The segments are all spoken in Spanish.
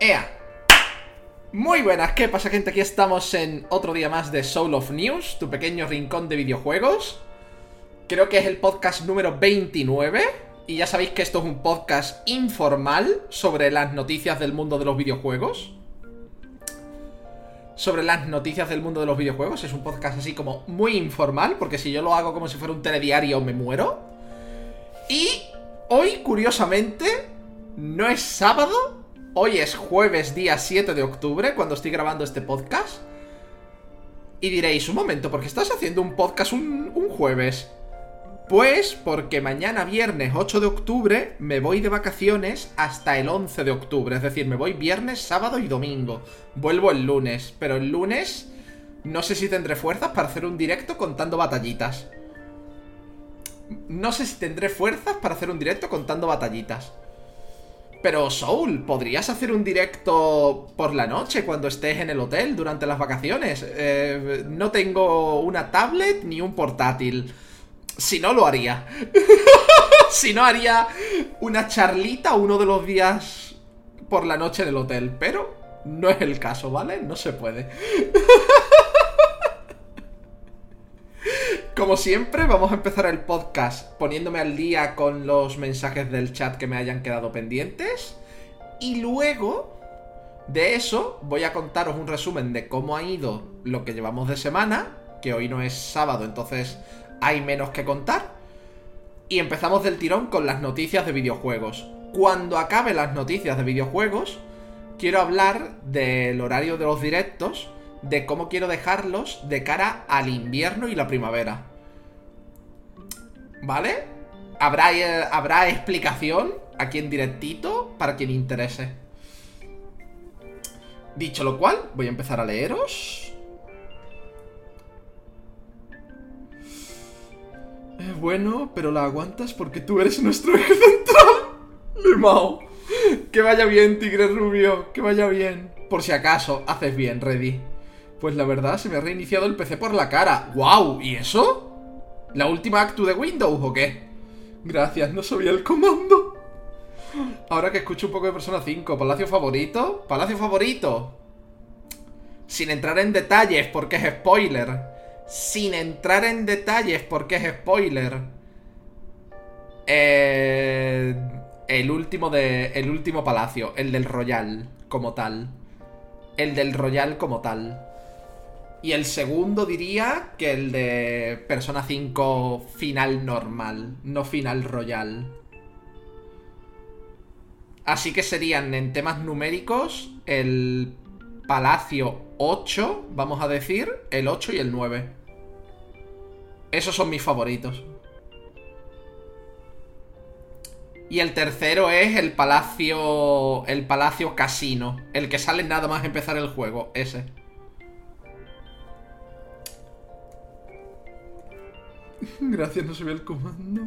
¡Ea! Muy buenas, ¿qué pasa gente? Aquí estamos en otro día más de Soul of News, tu pequeño rincón de videojuegos. Creo que es el podcast número 29 y ya sabéis que esto es un podcast informal sobre las noticias del mundo de los videojuegos. Sobre las noticias del mundo de los videojuegos, es un podcast así como muy informal, porque si yo lo hago como si fuera un telediario me muero. Y hoy, curiosamente, no es sábado, hoy es jueves día 7 de octubre, cuando estoy grabando este podcast. Y diréis, un momento, ¿por qué estás haciendo un podcast un, un jueves? Pues porque mañana viernes 8 de octubre me voy de vacaciones hasta el 11 de octubre. Es decir, me voy viernes, sábado y domingo. Vuelvo el lunes, pero el lunes no sé si tendré fuerzas para hacer un directo contando batallitas. No sé si tendré fuerzas para hacer un directo contando batallitas. Pero Soul, ¿podrías hacer un directo por la noche cuando estés en el hotel durante las vacaciones? Eh, no tengo una tablet ni un portátil. Si no, lo haría. si no, haría una charlita uno de los días por la noche en el hotel. Pero no es el caso, ¿vale? No se puede. Como siempre, vamos a empezar el podcast poniéndome al día con los mensajes del chat que me hayan quedado pendientes. Y luego de eso voy a contaros un resumen de cómo ha ido lo que llevamos de semana, que hoy no es sábado, entonces hay menos que contar. Y empezamos del tirón con las noticias de videojuegos. Cuando acabe las noticias de videojuegos, quiero hablar del horario de los directos, de cómo quiero dejarlos de cara al invierno y la primavera. ¿Vale? Habrá, eh, habrá explicación aquí en directito para quien interese. Dicho lo cual, voy a empezar a leeros. Es bueno, pero la aguantas porque tú eres nuestro eje central. Limao. Que vaya bien, tigre rubio. Que vaya bien. Por si acaso, haces bien, Ready. Pues la verdad, se me ha reiniciado el PC por la cara. ¡Wow! ¿Y eso? ¿La última actu de Windows o qué? Gracias, no sabía el comando. Ahora que escucho un poco de Persona 5, ¿Palacio favorito? ¿Palacio favorito? Sin entrar en detalles porque es spoiler. Sin entrar en detalles porque es spoiler. Eh, el último de. El último palacio. El del Royal, como tal. El del Royal como tal. Y el segundo diría que el de Persona 5 final normal, no final royal. Así que serían en temas numéricos el Palacio 8, vamos a decir, el 8 y el 9. Esos son mis favoritos. Y el tercero es el Palacio. El Palacio Casino. El que sale nada más empezar el juego. Ese. Gracias, no ve el comando.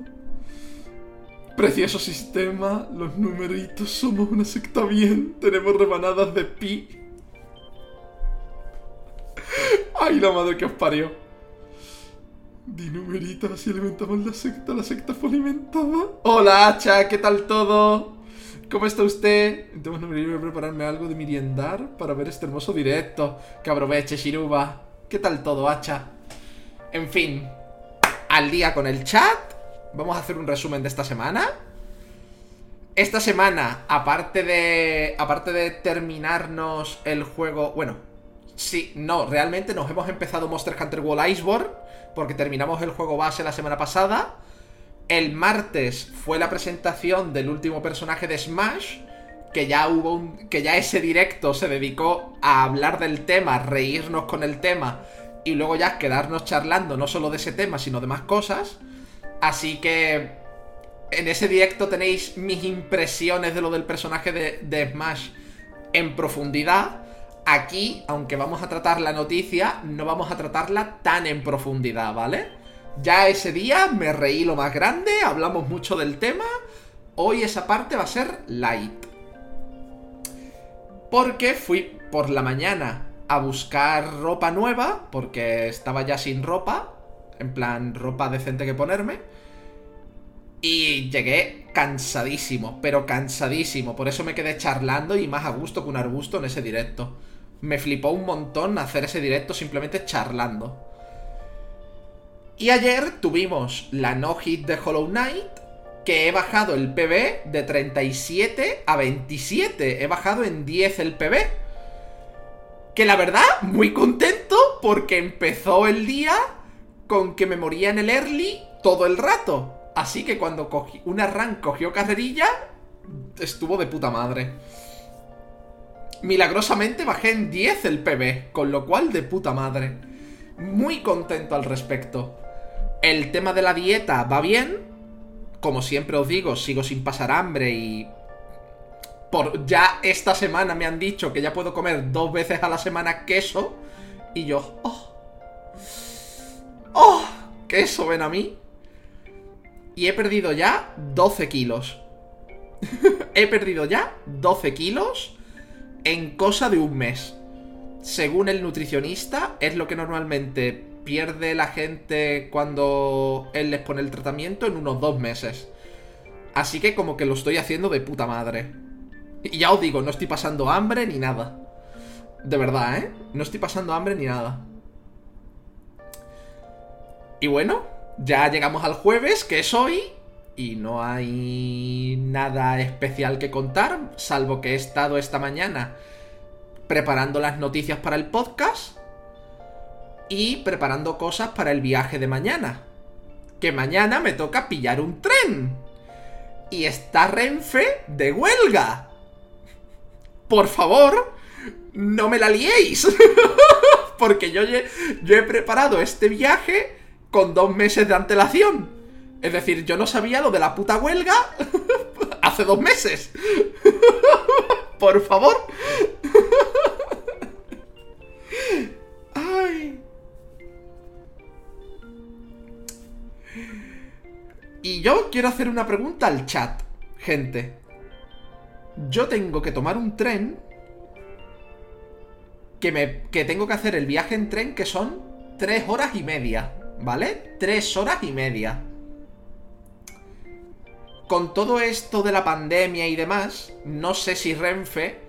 Precioso sistema, los numeritos, somos una secta bien, tenemos remanadas de pi. Ay, la madre que os parió. Di numeritos, así alimentamos la secta, la secta fue alimentada. Hola, Hacha, ¿qué tal todo? ¿Cómo está usted? Entonces, no voy a prepararme algo de meriendar para ver este hermoso directo. Que aproveche, Shiruba. ¿Qué tal todo, Hacha? En fin, al día con el chat. Vamos a hacer un resumen de esta semana. Esta semana, aparte de. Aparte de terminarnos el juego. Bueno, sí, no, realmente nos hemos empezado Monster Hunter World Iceborne. Porque terminamos el juego base la semana pasada. El martes fue la presentación del último personaje de Smash. Que ya hubo un. que ya ese directo se dedicó a hablar del tema, reírnos con el tema y luego ya quedarnos charlando no solo de ese tema, sino de más cosas. Así que en ese directo tenéis mis impresiones de lo del personaje de, Smash en profundidad. Aquí, aunque vamos a tratar la noticia, no vamos a tratarla tan en profundidad, ¿vale? Ya ese día me reí lo más grande, hablamos mucho del tema. Hoy esa parte va a ser light. Porque fui por la mañana a buscar ropa nueva, porque estaba ya sin ropa, en plan ropa decente que ponerme. Y llegué cansadísimo, pero cansadísimo. Por eso me quedé charlando y más a gusto que un arbusto en ese directo. Me flipó un montón hacer ese directo simplemente charlando. Y ayer tuvimos la no hit de Hollow Knight, que he bajado el PB de 37 a 27. He bajado en 10 el PB. Que la verdad, muy contento porque empezó el día con que me moría en el early todo el rato. Así que cuando cogí, una run cogió carrerilla, estuvo de puta madre. Milagrosamente bajé en 10 el PB, con lo cual de puta madre. Muy contento al respecto. El tema de la dieta va bien. Como siempre os digo, sigo sin pasar hambre y... Por ya esta semana me han dicho que ya puedo comer dos veces a la semana queso. Y yo... ¡Oh! ¡Oh! Queso, ven a mí. Y he perdido ya 12 kilos. he perdido ya 12 kilos en cosa de un mes. Según el nutricionista, es lo que normalmente pierde la gente cuando él les pone el tratamiento en unos dos meses. Así que como que lo estoy haciendo de puta madre. Y ya os digo, no estoy pasando hambre ni nada. De verdad, ¿eh? No estoy pasando hambre ni nada. Y bueno, ya llegamos al jueves, que es hoy, y no hay nada especial que contar, salvo que he estado esta mañana preparando las noticias para el podcast y preparando cosas para el viaje de mañana. Que mañana me toca pillar un tren. Y está Renfe de huelga. Por favor, no me la liéis. Porque yo, he preparado este viaje con dos meses de antelación. Es decir, yo no sabía lo de la puta huelga hace dos meses. Por favor. Ay. Y yo quiero hacer una pregunta al chat, gente. Yo tengo que tomar un tren que, me, que tengo que hacer el viaje en tren que son tres horas y media. ¿vale? Tres horas y media. Con todo esto de la pandemia y demás, no sé si Renfe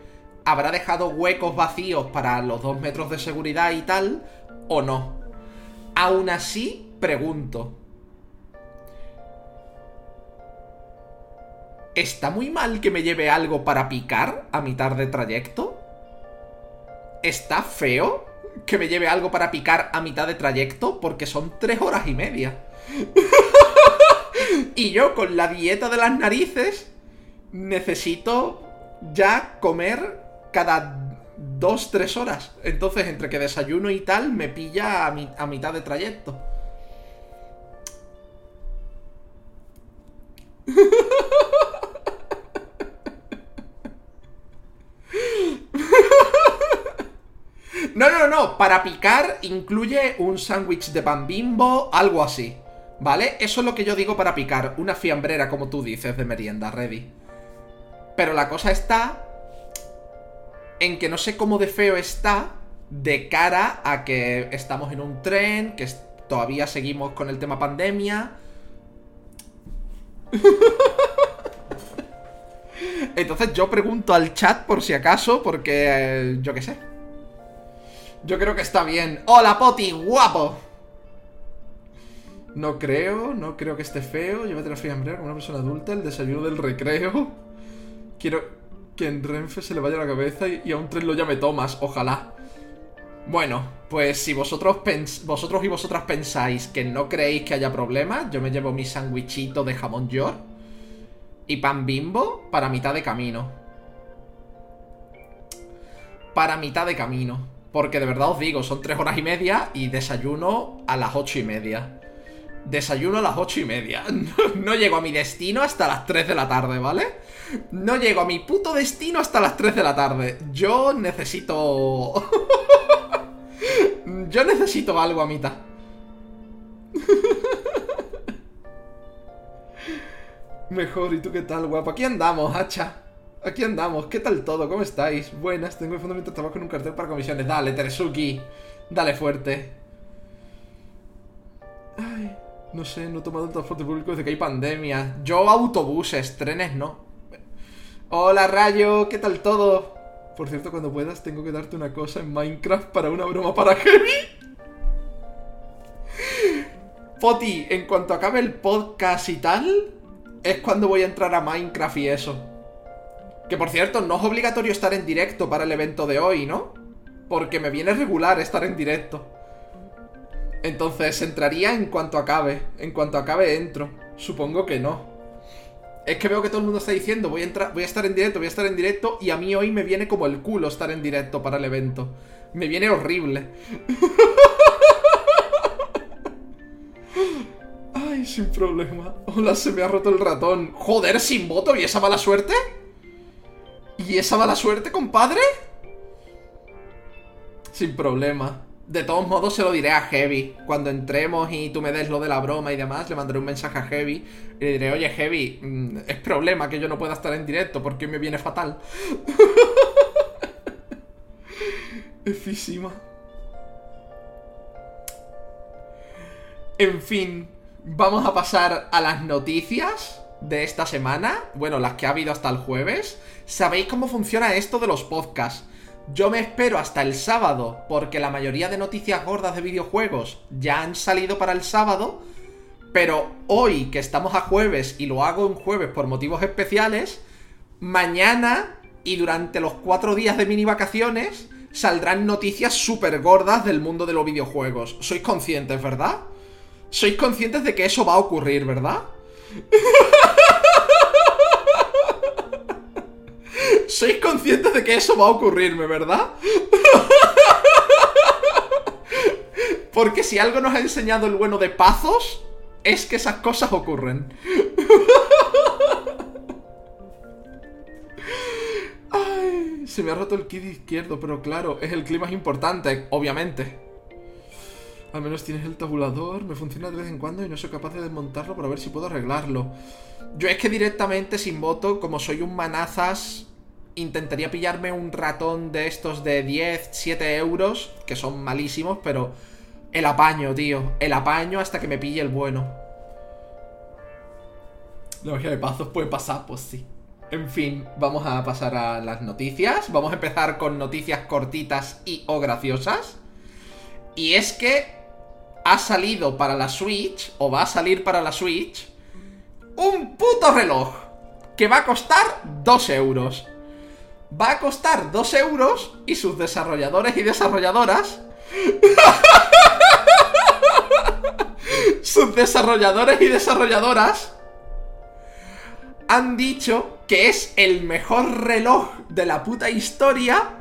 habrá dejado huecos vacíos para los dos metros de seguridad y tal, o no. Aún así, pregunto. ¿Está muy mal que me lleve algo para picar a mitad de trayecto? ¿Está feo? que me lleve algo para picar a mitad de trayecto porque son tres horas y media. y yo con la dieta de las narices necesito ya comer cada dos, tres horas. Entonces, entre que desayuno y tal, me pilla a, mitad de trayecto. No, no, no, para picar incluye un sándwich de pan bimbo, algo así. ¿Vale? Eso es lo que yo digo para picar, una fiambrera, como tú dices, de merienda, ready. Pero la cosa está en que no sé cómo de feo está de cara a que estamos en un tren, que todavía seguimos con el tema pandemia. Entonces yo pregunto al chat por si acaso, porque eh, yo qué sé. Yo creo que está bien. ¡Hola, Poti! ¡Guapo! No creo, no creo que esté feo. Llévate la fiambre como una persona adulta. El desayuno del recreo. Quiero que en Renfe se le vaya la cabeza y, a un tren lo llame Thomas. Ojalá. Bueno, pues si vosotros, vosotros y vosotras pensáis que no creéis que haya problema, yo me llevo mi sandwichito de jamón york y pan bimbo para mitad de camino. Para mitad de camino. Porque de verdad os digo, son tres horas y media y desayuno a las ocho y media. Desayuno a las ocho y media. No, llego a mi destino hasta las 3 de la tarde, ¿vale? No llego a mi puto destino hasta las 3 de la tarde. Yo necesito... Yo necesito algo a mitad. Mejor, ¿y tú qué tal, guapo? Aquí andamos, hacha. Aquí andamos, ¿qué tal todo? ¿Cómo estáis? Buenas, tengo el fondo mientras trabajo en un cartel para comisiones. Dale, Teresuki, dale fuerte. Ay. No sé, no he tomado el transporte público desde que hay pandemia. Yo autobuses, trenes no. Hola Rayo, ¿qué tal todo? Por cierto, cuando puedas tengo que darte una cosa en Minecraft para una broma para Heavy. Poti, en cuanto acabe el podcast y tal, es cuando voy a entrar a Minecraft y eso. Que por cierto, no es obligatorio estar en directo para el evento de hoy, ¿no? Porque me viene regular estar en directo. Entonces entraría en cuanto acabe. En cuanto acabe entro. Supongo que no. Es que veo que todo el mundo está diciendo, voy a entrar, voy a estar en directo, voy a estar en directo, y a mí hoy me viene como el culo estar en directo para el evento. Me viene horrible. Ay, sin problema. Hola, se me ha roto el ratón. Joder, sin voto, ¿y esa mala suerte? ¿Y esa mala suerte, compadre? Sin problema. De todos modos se lo diré a Heavy. Cuando entremos y tú me des lo de la broma y demás, le mandaré un mensaje a Heavy y le diré, oye Heavy, mm, es problema que yo no pueda estar en directo porque me viene fatal. Efísima. En fin, vamos a pasar a las noticias de esta semana. Bueno, las que ha habido hasta el jueves. ¿Sabéis cómo funciona esto de los podcasts? Yo me espero hasta el sábado, porque la mayoría de noticias gordas de videojuegos ya han salido para el sábado. Pero hoy, que estamos a jueves y lo hago en jueves por motivos especiales, mañana y durante los cuatro días de mini vacaciones saldrán noticias súper gordas del mundo de los videojuegos. Sois conscientes, ¿verdad? Sois conscientes de que eso va a ocurrir, ¿verdad? Sois conscientes de que eso va a ocurrirme, ¿verdad? Porque si algo nos ha enseñado el bueno de Pazos, es que esas cosas ocurren. Se me ha roto el kit izquierdo, pero claro, es el clima más importante, obviamente. Al menos tienes el tabulador, me funciona de vez en cuando y no soy capaz de desmontarlo para ver si puedo arreglarlo. Yo es que directamente sin voto, como soy un manazas, intentaría pillarme un ratón de estos de 10, 7 euros, que son malísimos, pero el apaño, tío. El apaño hasta que me pille el bueno. La magia de pazos puede pasar, pues sí. En fin, vamos a pasar a las noticias. Vamos a empezar con noticias cortitas y o graciosas. Y es que ha salido para la Switch, o va a salir para la Switch, un puto reloj que va a costar 2 euros va a costar 2 euros y sus desarrolladores y desarrolladoras... sus desarrolladores y desarrolladoras han dicho que es el mejor reloj de la puta historia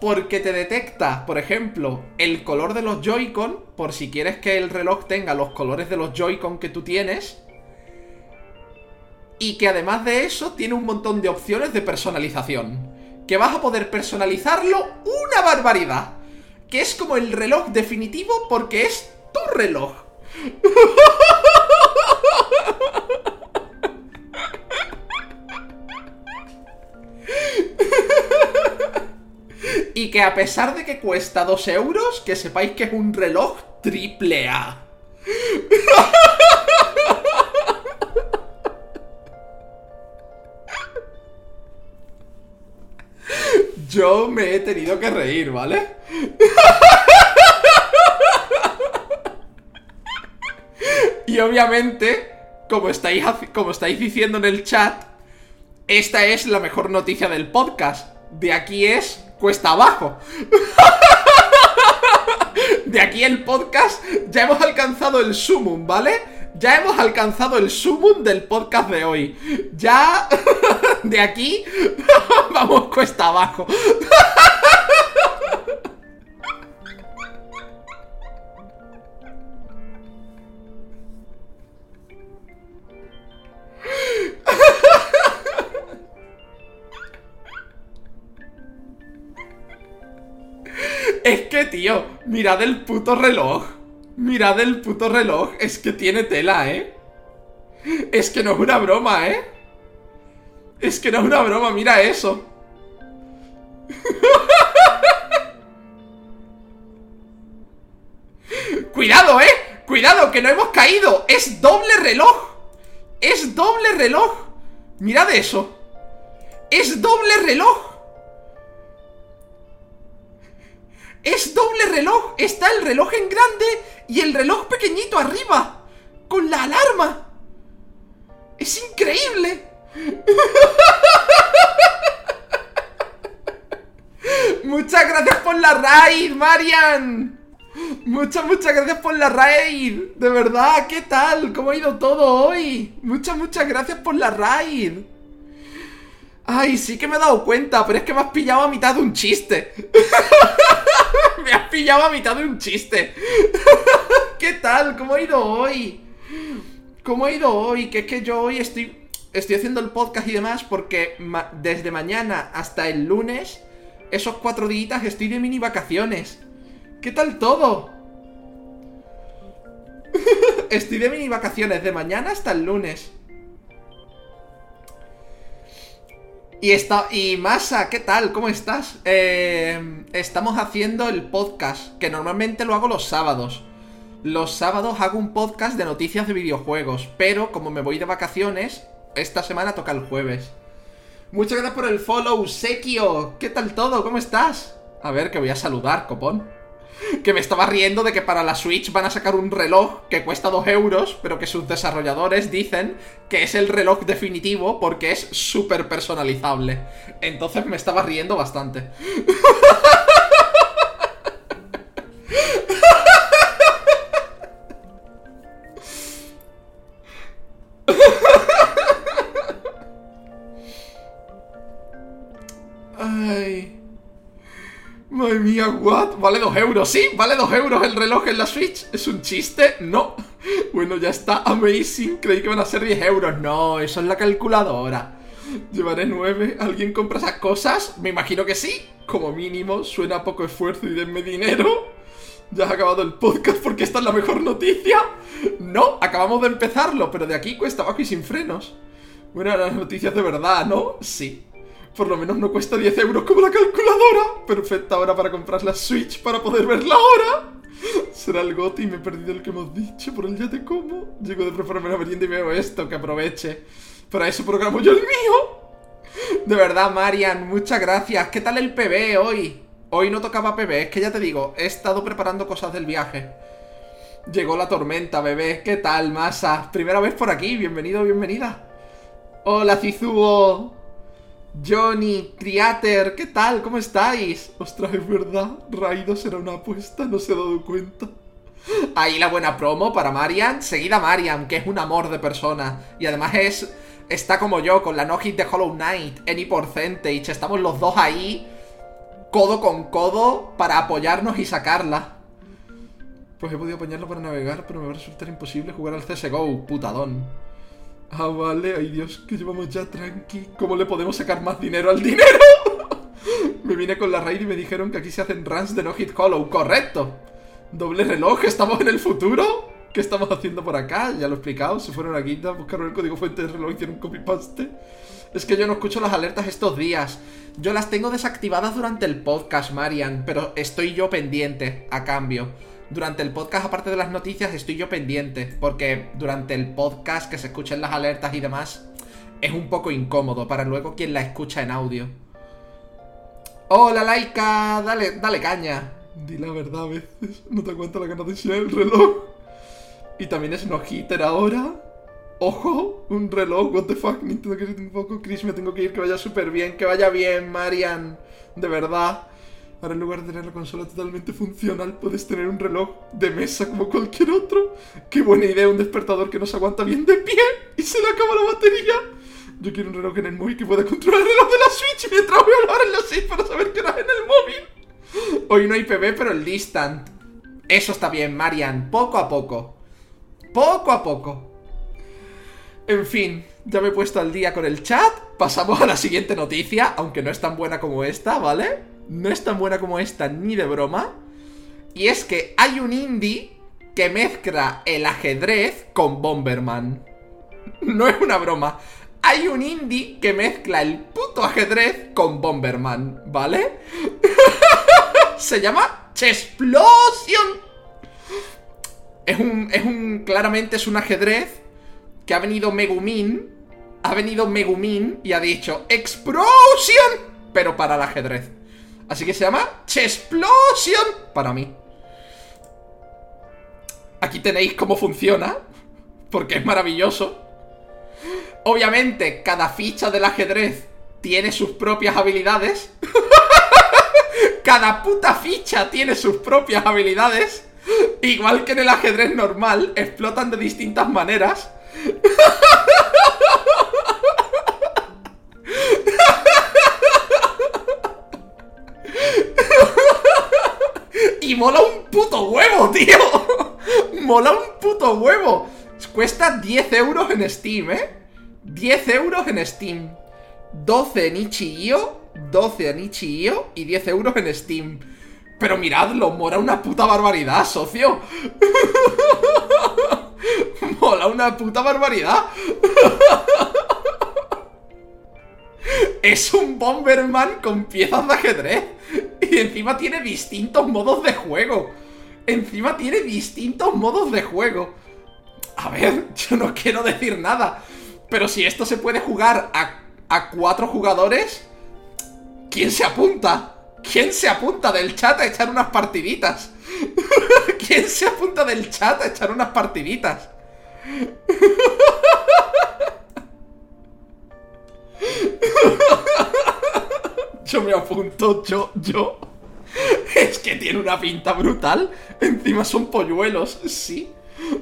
porque te detecta, por ejemplo, el color de los Joy-Con, por si quieres que el reloj tenga los colores de los Joy-Con que tú tienes, y que además de eso tiene un montón de opciones de personalización que vas a poder personalizarlo una barbaridad. Que es como el reloj definitivo porque es tu reloj. y que a pesar de que cuesta 2 euros, que sepáis que es un reloj triple A. Yo me he tenido que reír, ¿vale? y obviamente, como estáis, como estáis diciendo en el chat, esta es la mejor noticia del podcast. De aquí es cuesta abajo. De aquí el podcast ya hemos alcanzado el sumum, ¿vale? Ya hemos alcanzado el sumum del podcast de hoy. Ya de aquí vamos cuesta abajo. Es que, tío, mirad el puto reloj. Mirad el puto reloj. Es que tiene tela, ¿eh? Es que no es una broma, ¿eh? Es que no es una broma, mira eso. ¡Cuidado, eh! ¡Cuidado! Que no hemos caído. Es doble reloj. Es doble reloj. Mirad eso. Es doble reloj. Es doble reloj. Está el reloj en grande y el reloj pequeñito arriba. Con la alarma. Es increíble. Muchas gracias por la raid, Marian. Muchas, muchas gracias por la raid. De verdad, ¿qué tal? ¿Cómo ha ido todo hoy? Muchas, muchas gracias por la raid. Ay, sí que me he dado cuenta, pero es que me has pillado a mitad de un chiste. me has pillado a mitad de un chiste. ¿Qué tal? ¿Cómo ha ido hoy? ¿Cómo ha ido hoy? Que es que yo hoy estoy estoy haciendo el podcast y demás porque desde mañana hasta el lunes, esos cuatro días estoy de mini vacaciones. ¿Qué tal todo? estoy de mini vacaciones de mañana hasta el lunes. Y, está, y Masa, ¿qué tal? ¿Cómo estás? Eh, estamos haciendo el podcast, que normalmente lo hago los sábados. Los sábados hago un podcast de noticias de videojuegos, pero como me voy de vacaciones, esta semana toca el jueves. Muchas gracias por el follow, Sekio. ¿Qué tal todo? ¿Cómo estás? A ver, que voy a saludar, copón. Que me estaba riendo de que para la Switch van a sacar un reloj que cuesta 2 euros, pero que sus desarrolladores dicen que es el reloj definitivo porque es súper personalizable. Entonces me estaba riendo bastante. Madre mía, what? Vale dos euros, sí, vale dos euros el reloj en la Switch ¿Es un chiste? No Bueno, ya está, amazing Creí que van a ser 10 euros No, eso es la calculadora Llevaré 9 ¿Alguien compra esas cosas? Me imagino que sí Como mínimo, suena poco esfuerzo y denme dinero ya ha acabado el podcast porque esta es la mejor noticia. No, acabamos de empezarlo, pero de aquí cuesta abajo y sin frenos. Bueno, las noticias de verdad, ¿no? Sí. Por lo menos no cuesta 10 euros como la calculadora. Perfecta hora para comprar la Switch para poder ver la hora. Será el goti me he perdido el que hemos dicho por el ya te como. Llego de prepararme la merienda y veo esto, que aproveche. Para eso programo yo el mío. De verdad, Marian, muchas gracias. ¿Qué tal el PB hoy? Hoy no tocaba PB, es que ya te digo, he estado preparando cosas del viaje. Llegó la tormenta, bebé. ¿Qué tal, masa? Primera vez por aquí, bienvenido, bienvenida. Hola, Cizuo. Johnny, Creator, ¿qué tal? ¿Cómo estáis? Ostras, es verdad, Raido será una apuesta, no se ha dado cuenta. Ahí la buena promo para Marian. Seguida Marian, que es un amor de persona. Y además es. Está como yo, con la no hit de Hollow Knight, Any Percentage. Estamos los dos ahí, codo con codo, para apoyarnos y sacarla. Pues he podido apoyarlo para navegar, pero me va a resultar imposible jugar al CSGO, putadón. Ah, vale, ay Dios, que llevamos ya tranqui. ¿Cómo le podemos sacar más dinero al dinero? me vine con la raid y me dijeron que aquí se hacen runs de no hit hollow. ¡Correcto! Doble reloj, estamos en el futuro. ¿Qué estamos haciendo por acá? Ya lo he explicado. Se fueron aquí a buscar el código fuente de reloj hicieron copy-paste. Es que yo no escucho las alertas estos días. Yo las tengo desactivadas durante el podcast, Marian, pero estoy yo pendiente, a cambio durante el podcast, aparte de las noticias, estoy yo pendiente. Porque durante el podcast, que se escuchen las alertas y demás, es un poco incómodo para luego quien la escucha en audio. Hola, Laika, dale, dale caña. Di la verdad a veces, no te aguanta la gana de el reloj. Y también es no hitter ahora. Ojo, un reloj, what the fuck, Nintendo que un poco, Chris, me tengo que ir, que vaya súper bien, que vaya bien, Marian, de verdad. Ahora en lugar de tener la consola totalmente funcional, puedes tener un reloj de mesa como cualquier otro. Qué buena idea, un despertador que no se aguanta bien de pie y se le acaba la batería. Yo quiero un reloj en el móvil que pueda controlar el reloj de la Switch mientras voy a hablar en la Switch para saber qué era en el móvil. Hoy no hay PB, pero el Distant. Eso está bien, Marian. Poco a poco. Poco a poco. En fin, ya me he puesto al día con el chat. Pasamos a la siguiente noticia, aunque no es tan buena como esta, ¿vale? No es tan buena como esta ni de broma. Y es que hay un indie que mezcla el ajedrez con Bomberman. No es una broma. Hay un indie que mezcla el puto ajedrez con Bomberman, ¿vale? Se llama Chesplosion. Es un, es un, claramente es un ajedrez que ha venido Megumin, ha venido Megumin y ha dicho ¡Explosion! Pero para el ajedrez. Así que se llama Chesplosion para mí. Aquí tenéis cómo funciona, porque es maravilloso. Obviamente, cada ficha del ajedrez tiene sus propias habilidades. cada puta ficha tiene sus propias habilidades. Igual que en el ajedrez normal, explotan de distintas maneras. y mola un puto huevo, tío. mola un puto huevo. Cuesta 10 euros en Steam, ¿eh? 10 euros en Steam. 12 en Itch.io, 12 en Itch.io y 10 euros en Steam. Pero miradlo, mola una puta barbaridad, socio. mola una puta barbaridad. es un Bomberman con piezas de ajedrez. Y encima tiene distintos modos de juego. Encima tiene distintos modos de juego. A ver, yo no quiero decir nada. Pero si esto se puede jugar a, a cuatro jugadores, ¿quién se apunta? ¿Quién se apunta del chat a echar unas partiditas? ¿Quién se apunta del chat a echar unas partiditas? Yo me apunto, yo, yo. Es que tiene una pinta brutal. Encima son polluelos, sí.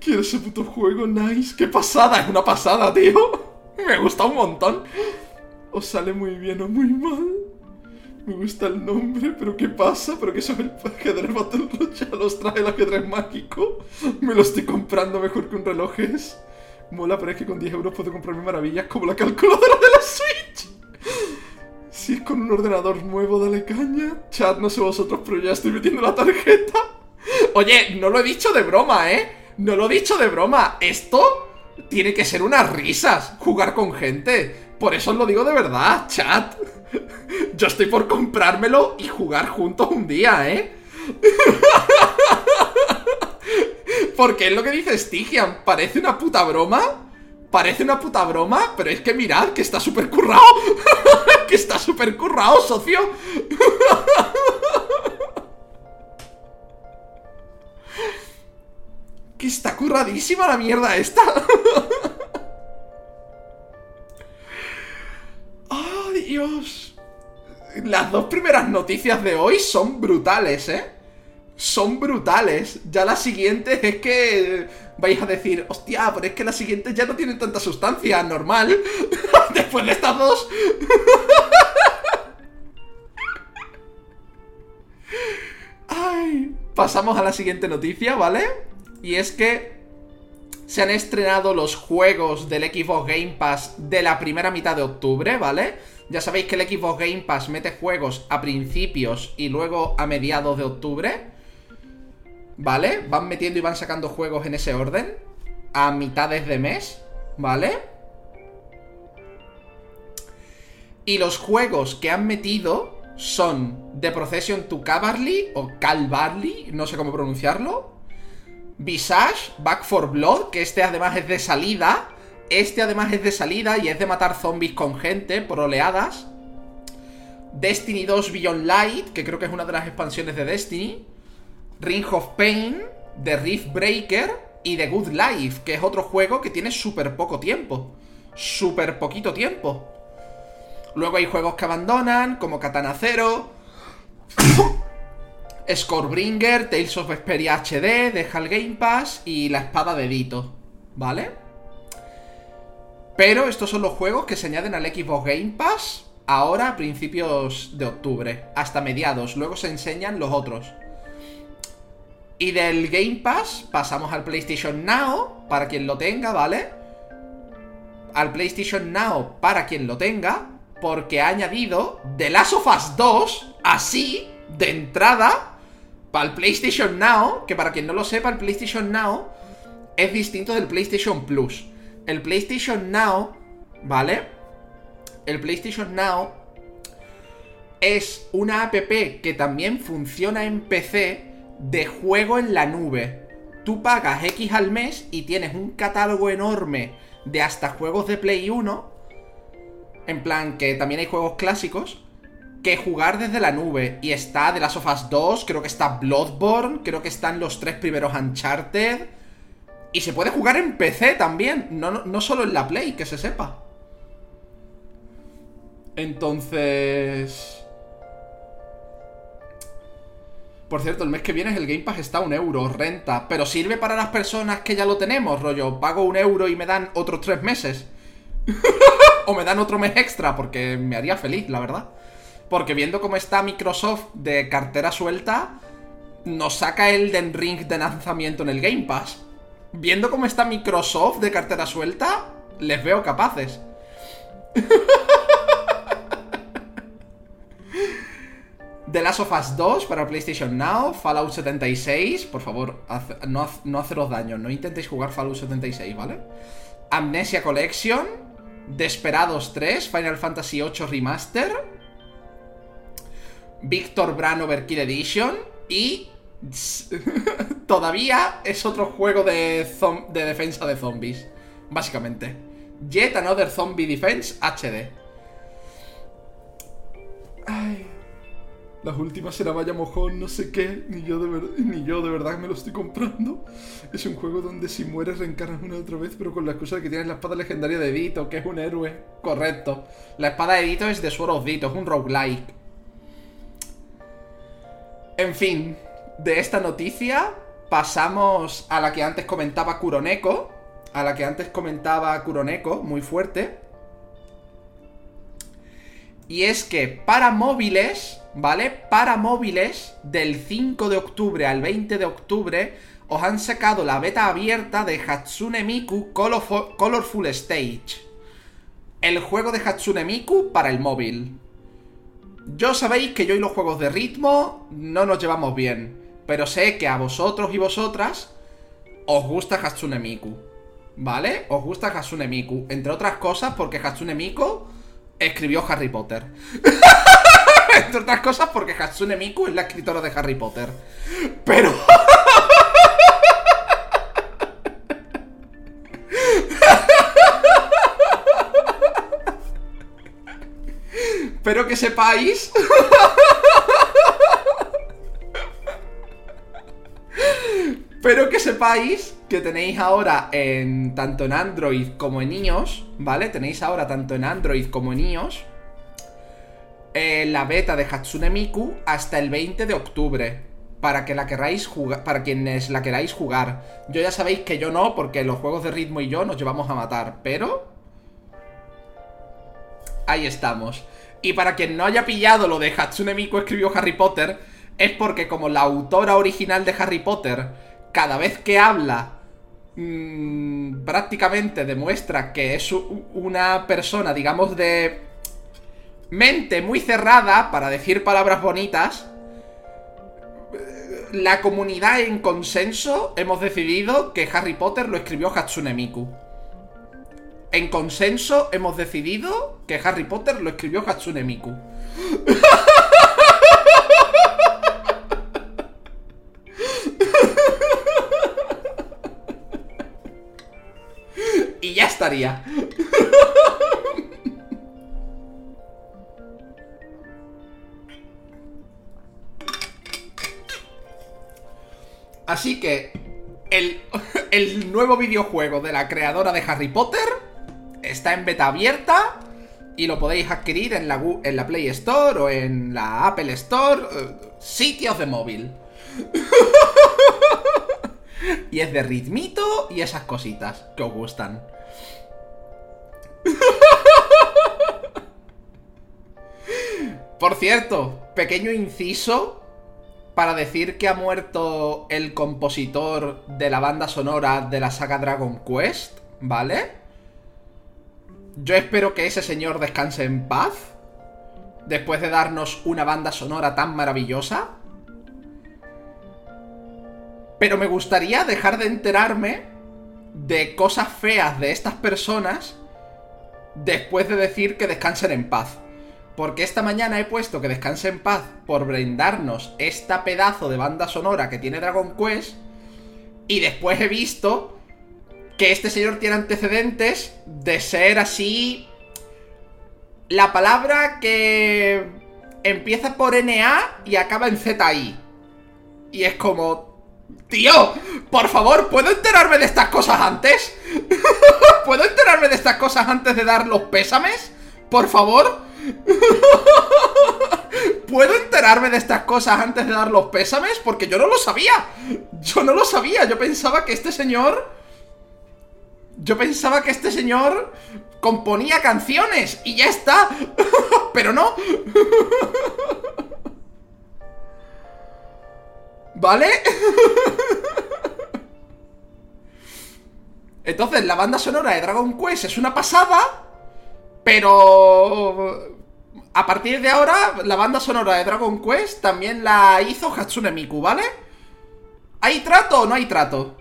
Quiero ese puto juego, nice. ¡Qué pasada! Es una pasada, tío. Me gusta un montón. Os sale muy bien o muy mal. Me gusta el nombre, pero ¿qué pasa? ¿Pero qué son el ajedrez Battle Royale? ¿Los trae el ajedrez mágico? Me lo estoy comprando mejor que un reloj. Mola, pero es que con 10 euros puedo comprarme maravillas como la calculadora de la Switch. Si es con un ordenador nuevo, dale caña. Chat, no sé vosotros, pero ya estoy metiendo la tarjeta. Oye, no lo he dicho de broma, ¿eh? No lo he dicho de broma. Esto tiene que ser unas risas. Jugar con gente. Por eso os lo digo de verdad, chat. Yo estoy por comprármelo y jugar juntos un día, ¿eh? Porque es lo que dice Stygian. Parece una puta broma. Parece una puta broma, pero es que mirad que está súper currado. que está súper currado, socio. que está curradísima la mierda esta. ¡Oh, Dios! Las dos primeras noticias de hoy son brutales, ¿eh? Son brutales. Ya las siguientes es que vais a decir, hostia, pero es que las siguientes ya no tienen tanta sustancia, normal. Después de estas dos. Ay, pasamos a la siguiente noticia, ¿vale? Y es que se han estrenado los juegos del Xbox Game Pass de la primera mitad de octubre, ¿vale? Ya sabéis que el Xbox Game Pass mete juegos a principios y luego a mediados de octubre. ¿Vale? Van metiendo y van sacando juegos en ese orden. A mitades de mes. ¿Vale? Y los juegos que han metido son The Procession to Cavalry o Calvarly, no sé cómo pronunciarlo. Visage, Back for Blood, que este además es de salida. Este además es de salida y es de matar zombies con gente por oleadas. Destiny 2 Beyond Light, que creo que es una de las expansiones de Destiny. Ring of Pain, The Rift Breaker y The Good Life, que es otro juego que tiene súper poco tiempo. Súper poquito tiempo. Luego hay juegos que abandonan, como Katana Zero. Scorebringer, Tales of Vesperia HD, deja el Game Pass y la espada de Dito, ¿vale? Pero estos son los juegos que se añaden al Xbox Game Pass ahora a principios de octubre, hasta mediados, luego se enseñan los otros. Y del Game Pass pasamos al PlayStation Now, para quien lo tenga, ¿vale? Al PlayStation Now para quien lo tenga, porque ha añadido The Last of Us 2, así, de entrada, para el PlayStation Now, que para quien no lo sepa, el PlayStation Now es distinto del PlayStation Plus. El PlayStation Now, ¿vale? El PlayStation Now es una app que también funciona en PC de juego en la nube. Tú pagas X al mes y tienes un catálogo enorme de hasta juegos de Play 1. En plan, que también hay juegos clásicos. Que jugar desde la nube. Y está The Last of Us 2, creo que está Bloodborne, creo que están los tres primeros Uncharted. Y se puede jugar en PC también, no, no solo en la Play, que se sepa. Entonces... Por cierto, el mes que viene el Game Pass está a un euro, renta. Pero sirve para las personas que ya lo tenemos, rollo. Pago un euro y me dan otros tres meses. o me dan otro mes extra, porque me haría feliz, la verdad. Porque viendo cómo está Microsoft de cartera suelta, nos saca el Den Ring de lanzamiento en el Game Pass. Viendo cómo está Microsoft de cartera suelta, les veo capaces. The Last of Us 2 para PlayStation Now, Fallout 76, por favor, no, no haceros daño, no intentéis jugar Fallout 76, ¿vale? Amnesia Collection, Desperados 3, Final Fantasy 8 Remaster, Victor Bran Overkill Edition y todavía es otro juego de, de defensa de zombies, básicamente. Yet Another Zombie Defense HD. Ay. Las últimas era vaya mojón, no sé qué, ni yo, de ni yo de verdad me lo estoy comprando. Es un juego donde si mueres reencarnas una otra vez, pero con la excusa de que tienes la espada legendaria de Dito, que es un héroe. Correcto. La espada de Dito es de Sword of Dito, es un roguelike. En fin, de esta noticia pasamos a la que antes comentaba Kuroneko. A la que antes comentaba Kuroneko, muy fuerte. Y es que para móviles ¿vale? Para móviles, del 5 de octubre al 20 de octubre, os han sacado la beta abierta de Hatsune Miku Colorful Stage. El juego de Hatsune Miku para el móvil. Yo sabéis que yo y los juegos de ritmo no nos llevamos bien, pero sé que a vosotros y vosotras os gusta Hatsune Miku. ¿Vale? Os gusta Hatsune Miku. Entre otras cosas porque Hatsune Miku escribió Harry Potter. Entre otras cosas porque Hatsune Miku es la escritora de Harry Potter. Pero... Pero que sepáis... Pero que sepáis que tenéis ahora en tanto en Android como en iOS, ¿vale? Tenéis ahora tanto en Android como en iOS eh, la beta de Hatsune Miku hasta el 20 de octubre. Para que la queráis jugar. Para quienes la queráis jugar. Yo ya sabéis que yo no, porque los juegos de ritmo y yo nos llevamos a matar. Pero. Ahí estamos. Y para quien no haya pillado lo de Hatsune Miku escribió Harry Potter, es porque como la autora original de Harry Potter, cada vez que habla, mmm, prácticamente demuestra que es una persona, digamos, de mente muy cerrada para decir palabras bonitas, la comunidad en consenso hemos decidido que Harry Potter lo escribió Hatsune Miku. En consenso hemos decidido que Harry Potter lo escribió Hatsune Miku. y ya estaría. Así que el, nuevo videojuego de la creadora de Harry Potter está en beta abierta y lo podéis adquirir en la, en la Play Store o en la Apple Store, eh, sitios de móvil. y es de ritmito y esas cositas que os gustan. Por cierto, pequeño inciso para decir que ha muerto el compositor de la banda sonora de la saga Dragon Quest, ¿vale? Yo espero que ese señor descanse en paz, después de darnos una banda sonora tan maravillosa. Pero me gustaría dejar de enterarme de cosas feas de estas personas después de decir que descansen en paz. Porque esta mañana he puesto que descanse en paz por brindarnos esta pedazo de banda sonora que tiene Dragon Quest. Y después he visto que este señor tiene antecedentes de ser así. La palabra que empieza por NA y acaba en ZI. Y es como. Tío, por favor, ¿puedo enterarme de estas cosas antes? ¿Puedo enterarme de estas cosas antes de dar los pésames? Por favor. ¿Puedo enterarme de estas cosas antes de dar los pésames? Porque yo no lo sabía. Yo no lo sabía. Yo pensaba que este señor... Yo pensaba que este señor componía canciones y ya está. Pero no. ¿Vale? Entonces, la banda sonora de Dragon Quest es una pasada, pero a partir de ahora, la banda sonora de Dragon Quest también la hizo Hatsune Miku, ¿vale? ¿Hay trato o no hay trato?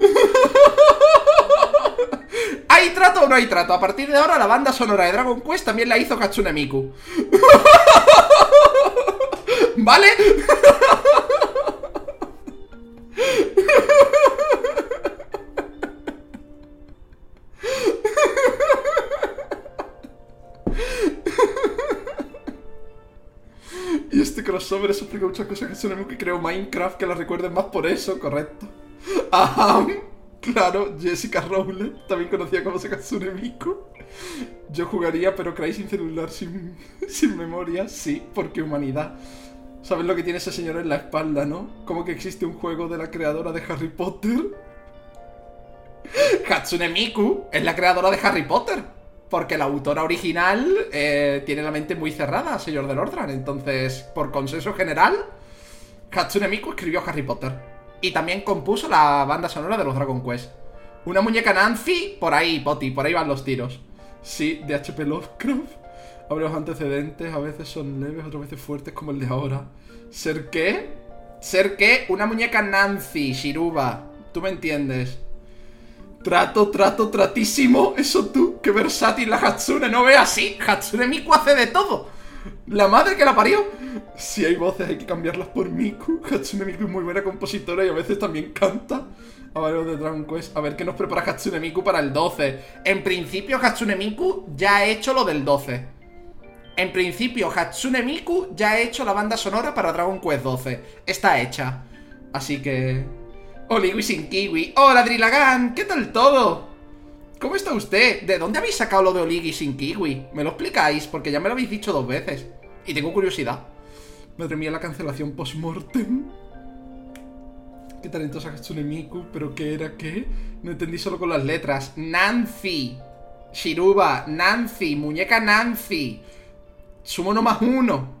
¿Hay trato o no hay trato? A partir de ahora, la banda sonora de Dragon Quest también la hizo Hatsune Miku. ¿Vale? Y este crossover eso explica muchas cosas que son que creo Minecraft que la recuerden más por eso, correcto. Ajá, claro, Jessica Rowland, también conocida como Sakatsune Miku. Yo jugaría, pero Cry sin celular, sin, sin memoria, sí, porque humanidad. ¿Sabes lo que tiene ese señor en la espalda, no? Como que existe un juego de la creadora de Harry Potter. Hatsune Miku es la creadora de Harry Potter. Porque la autora original eh, tiene la mente muy cerrada, señor del Ordran. Entonces, por consenso general, Hatsune Miku escribió Harry Potter. Y también compuso la banda sonora de los Dragon Quest. Una muñeca Nancy, por ahí, Poti, por ahí van los tiros. Sí, de HP Lovecraft. Abre los antecedentes, a veces son leves, otras veces fuertes como el de ahora. ¿Ser qué? ¿Ser qué? Una muñeca Nancy, Shiruba. Tú me entiendes. Trato, trato, tratísimo. Eso tú, qué versátil la Hatsune. No ve así. Hatsune Miku hace de todo. La madre que la parió. Si hay voces hay que cambiarlas por Miku. Hatsune Miku es muy buena compositora y a veces también canta. A ver, de Dragon Quest. A ver qué nos prepara Hatsune Miku para el 12. En principio, Hatsune Miku ya ha hecho lo del 12. En principio, Hatsune Miku ya ha hecho la banda sonora para Dragon Quest 12. Está hecha. Así que... Oligui sin kiwi. Hola, Drilagan. ¿Qué tal todo? ¿Cómo está usted? ¿De dónde habéis sacado lo de Oligui sin kiwi? ¿Me lo explicáis? Porque ya me lo habéis dicho dos veces. Y tengo curiosidad. Madre mía, la cancelación post-mortem. Qué talentosa Hatsune Miku, pero ¿qué era qué? No entendí solo con las letras. Nancy. Shiruba. Nancy. Muñeca Nancy. Sumo no más uno.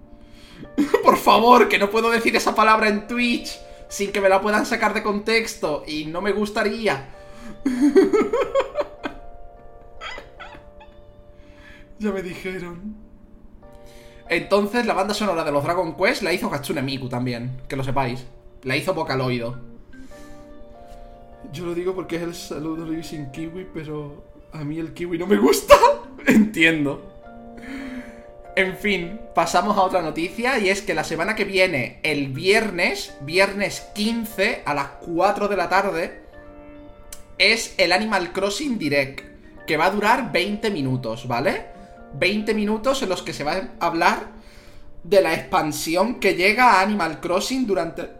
Por favor, que no puedo decir esa palabra en Twitch sin que me la puedan sacar de contexto. Y no me gustaría. ya me dijeron. Entonces, la banda sonora de los Dragon Quest la hizo Hatsune Miku también, que lo sepáis. La hizo Vocaloido. Yo lo digo porque es el saludo de sin kiwi, pero a mí el kiwi no me gusta. Entiendo. En fin, pasamos a otra noticia y es que la semana que viene, el viernes, viernes 15 a las 4 de la tarde, es el Animal Crossing Direct, que va a durar 20 minutos, ¿vale? 20 minutos en los que se va a hablar de la expansión que llega a Animal Crossing durante,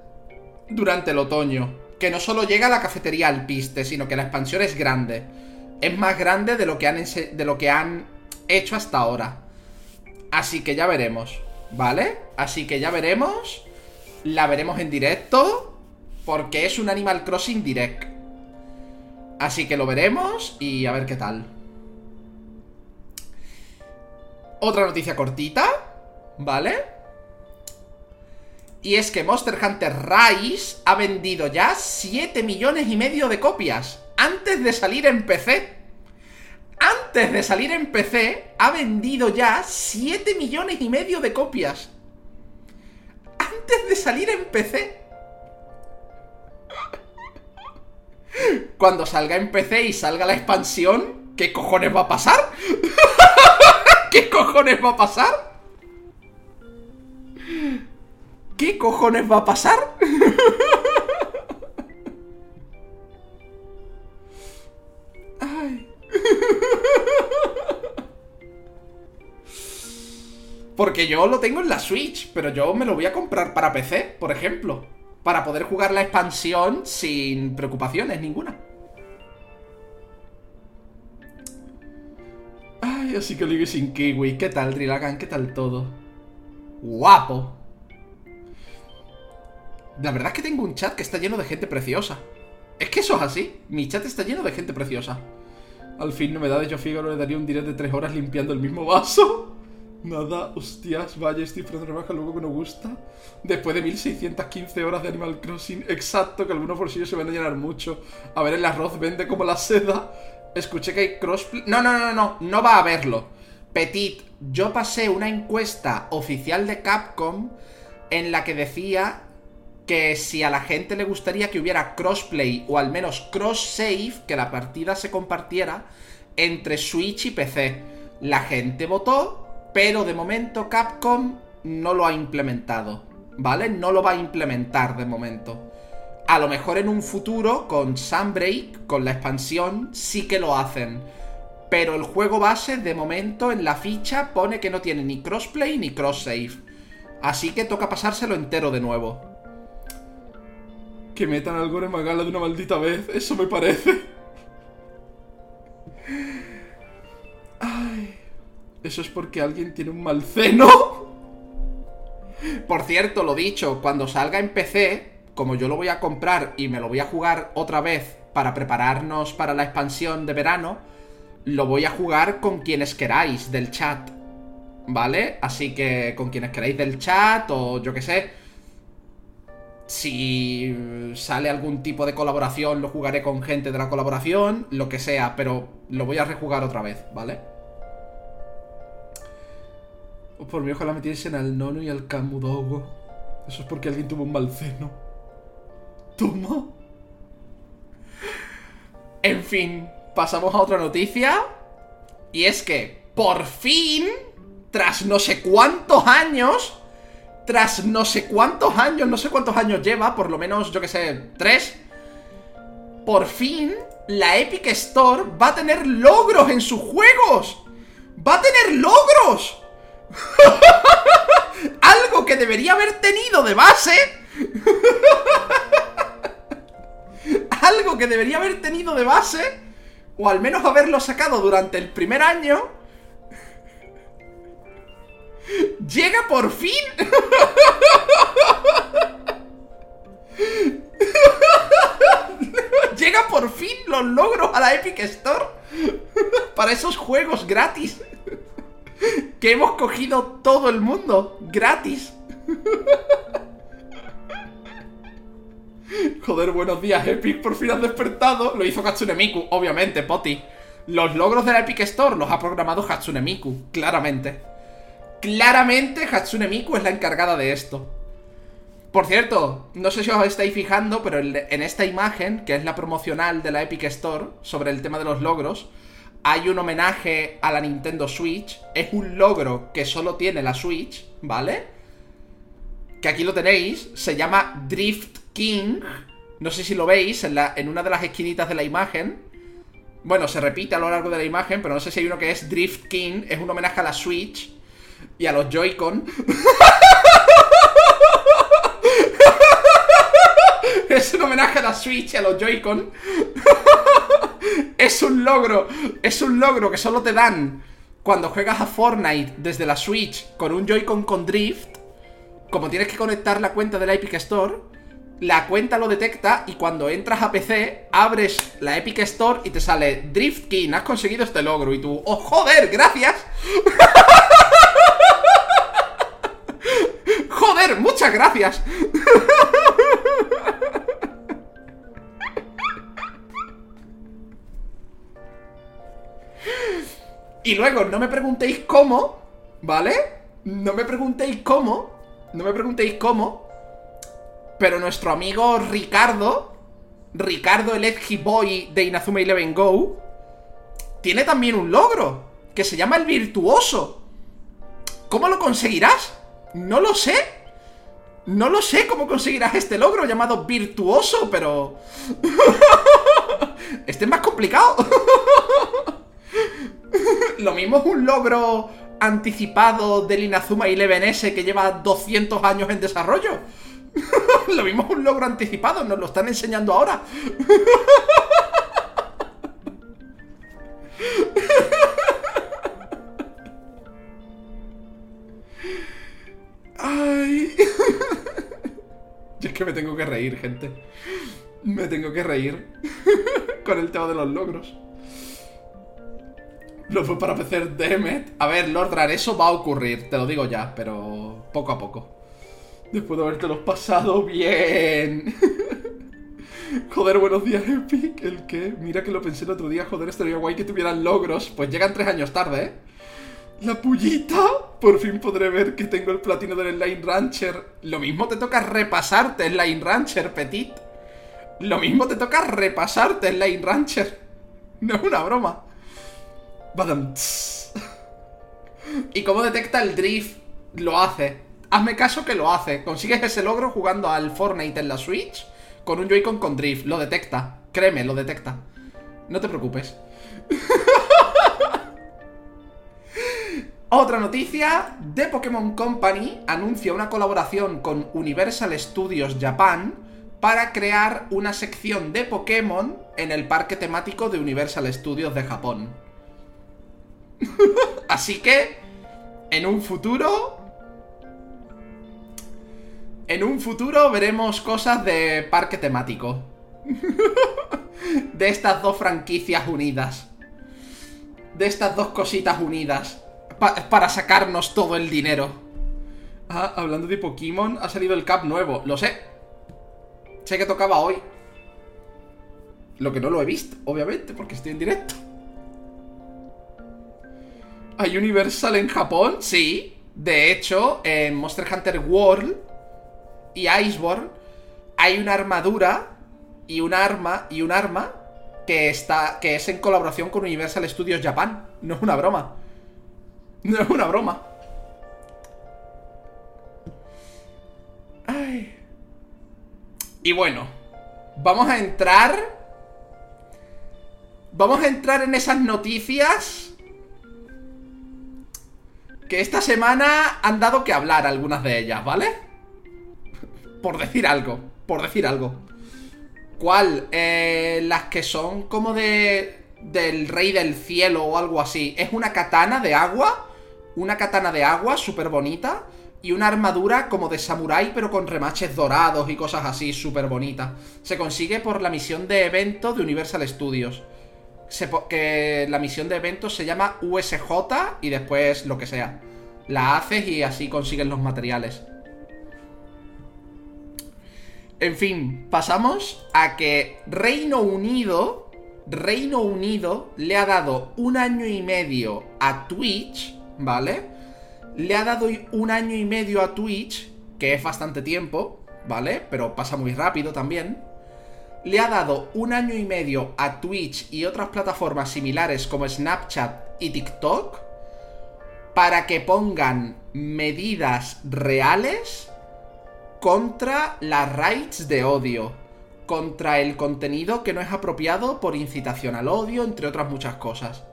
durante el otoño. Que no solo llega a la cafetería Alpiste, sino que la expansión es grande. Es más grande de lo que han, de lo que han hecho hasta ahora. Así que ya veremos, ¿vale? Así que ya veremos. La veremos en directo. Porque es un Animal Crossing Direct. Así que lo veremos y a ver qué tal. Otra noticia cortita, ¿vale? Y es que Monster Hunter Rise ha vendido ya 7 millones y medio de copias antes de salir en PC antes de salir en PC, ha vendido ya 7 millones y medio de copias. Antes de salir en PC. Cuando salga en PC y salga la expansión, ¿qué cojones va a pasar? ¿Qué cojones va a pasar? ¿Qué cojones va a pasar? Porque yo lo tengo en la Switch, pero yo me lo voy a comprar para PC, por ejemplo. Para poder jugar la expansión sin preocupaciones ninguna. Ay, así que ligue sin kiwi. ¿Qué tal, Drilagan? ¿Qué tal todo? Guapo. La verdad es que tengo un chat que está lleno de gente preciosa. Es que eso es así. Mi chat está lleno de gente preciosa. Al fin, novedades, yo Figaro le daría un directo de tres horas limpiando el mismo vaso. Nada, hostias, vaya, estoy de rebaja luego que no gusta. Después de 1615 horas de Animal Crossing, exacto, que algunos bolsillos se van a llenar mucho. A ver, el arroz vende como la seda. Escuché que hay crossplay. No, no, no, no, no va a haberlo. Petit, yo pasé una encuesta oficial de Capcom en la que decía que si a la gente le gustaría que hubiera crossplay o al menos cross-save, que la partida se compartiera entre Switch y PC. La gente votó pero de momento Capcom no lo ha implementado, ¿vale? No lo va a implementar de momento. A lo mejor en un futuro, con Sunbreak, con la expansión, sí que lo hacen. Pero el juego base, de momento, en la ficha pone que no tiene ni crossplay ni cross-save. Así que toca pasárselo entero de nuevo. Que metan al Gore Magala de una maldita vez, eso me parece. Ay. Eso es porque alguien tiene un mal seno. Por cierto, lo dicho, cuando salga en PC, como yo lo voy a comprar y me lo voy a jugar otra vez para prepararnos para la expansión de verano, lo voy a jugar con quienes queráis del chat. ¿Vale? Así que con quienes queráis del chat o yo que sé. Si sale algún tipo de colaboración, lo jugaré con gente de la colaboración, lo que sea, pero lo voy a rejugar otra vez, ¿vale? por mi ojalá metiesen al nono y al camudogo. Eso es porque alguien tuvo un mal seno. Toma. En fin, pasamos a otra noticia. Y es que, por fin, tras no sé cuántos años, tras no sé cuántos años, no sé cuántos años lleva, por lo menos, yo que sé, tres, por fin, la Epic Store va a tener logros en sus juegos. ¡Va a tener logros! Algo que debería haber tenido de base. Algo que debería haber tenido de base. O al menos haberlo sacado durante el primer año. Llega por fin. Llega por fin los logros a la Epic Store. Para esos juegos gratis que hemos cogido todo el mundo, gratis. Joder, buenos días, Epic, por fin has despertado. Lo hizo Hatsune Miku, obviamente, Poti. Los logros de la Epic Store los ha programado Hatsune Miku, claramente. Claramente Hatsune Miku es la encargada de esto. Por cierto, no sé si os estáis fijando, pero en esta imagen, que es la promocional de la Epic Store, sobre el tema de los logros, hay un homenaje a la Nintendo Switch. Es un logro que solo tiene la Switch, ¿vale? Que aquí lo tenéis. Se llama Drift King. No sé si lo veis en, una de las esquinitas de la imagen. Bueno, se repite a lo largo de la imagen, pero no sé si hay uno que es Drift King. Es un homenaje a la Switch y a los Joy-Con. es un homenaje a la Switch y a los Joy-Con. es un logro, es un logro que solo te dan cuando juegas a Fortnite desde la Switch con un Joy-Con con Drift. Como tienes que conectar la cuenta de la Epic Store, la cuenta lo detecta y cuando entras a PC, abres la Epic Store y te sale Drift King, has conseguido este logro. Y tú, ¡oh, joder, gracias! ¡Joder, muchas gracias! Y luego, no me preguntéis cómo, ¿vale? No me preguntéis cómo, no me preguntéis cómo, pero nuestro amigo Ricardo, Ricardo el Edgy Boy de Inazuma Eleven Go, tiene también un logro, que se llama el virtuoso. ¿Cómo lo conseguirás? No lo sé. No lo sé cómo conseguirás este logro llamado virtuoso, pero... este es más complicado. lo mismo es un logro anticipado del Inazuma Eleven S que lleva 200 años en desarrollo. lo mismo es un logro anticipado, nos lo están enseñando ahora. Ay. Yo es que me tengo que reír, gente. Me tengo que reír con el tema de los logros. Lo fue para PC Demet. A ver, Lordran, eso va a ocurrir, te lo digo ya, pero poco a poco. Después de haberte los pasado bien. Joder, buenos días, Epic. ¿El qué? Mira que lo pensé el otro día. Joder, estaría guay que tuvieran logros. Pues llegan tres años tarde, ¿eh? La pullita. Por fin podré ver que tengo el platino del Line Rancher. Lo mismo te toca repasarte el Line Rancher, Petit. Lo mismo te toca repasarte el Line Rancher. No es una broma. Badam. ¿Y cómo detecta el drift? Lo hace. Hazme caso que lo hace. Consigues ese logro jugando al Fortnite en la Switch con un Joy-Con con drift. Lo detecta. Créeme, lo detecta. No te preocupes. Otra noticia, The Pokémon Company anuncia una colaboración con Universal Studios Japan para crear una sección de Pokémon en el parque temático de Universal Studios de Japón. Así que, en un futuro... En un futuro veremos cosas de parque temático. de estas dos franquicias unidas. De estas dos cositas unidas para sacarnos todo el dinero. Ah, hablando de Pokémon, ha salido el Cap nuevo. Lo sé. Sé que tocaba hoy. Lo que no lo he visto, obviamente, porque estoy en directo. ¿Hay Universal en Japón? Sí. De hecho, en Monster Hunter World y Iceborne hay una armadura y un arma y un arma que está que es en colaboración con Universal Studios Japan. No es una broma. No es una broma. Ay. Y bueno, vamos a entrar... Vamos a entrar en esas noticias que esta semana han dado que hablar algunas de ellas, ¿vale? Por decir algo, por decir algo. ¿Cuál? Eh, las que son como de... del rey del cielo o algo así. Es una katana de agua una katana de agua súper bonita y una armadura como de samurái pero con remaches dorados y cosas así súper bonita. Se consigue por la misión de evento de Universal Studios. que la misión de evento se llama USJ y después lo que sea. La haces y así consigues los materiales. En fin, pasamos a que Reino Unido, Reino Unido le ha dado un año y medio a Twitch ¿vale? Le ha dado un año y medio a Twitch, que es bastante tiempo, ¿vale? Pero pasa muy rápido también. Le ha dado un año y medio a Twitch y otras plataformas similares como Snapchat y TikTok para que pongan medidas reales contra las rights de odio, contra el contenido que no es apropiado por incitación al odio, entre otras muchas cosas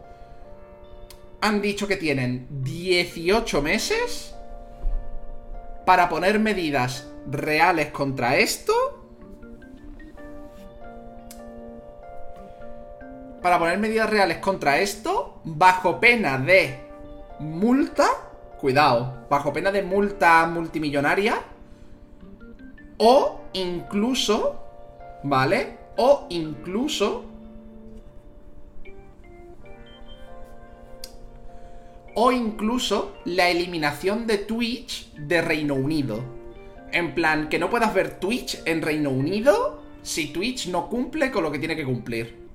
han dicho que tienen 18 meses para poner medidas reales contra esto. Para poner medidas reales contra esto bajo pena de multa. Cuidado, bajo pena de multa multimillonaria. O incluso, ¿vale? O incluso o incluso la eliminación de Twitch de Reino Unido. En plan, que no puedas ver Twitch en Reino Unido si Twitch no cumple con lo que tiene que cumplir.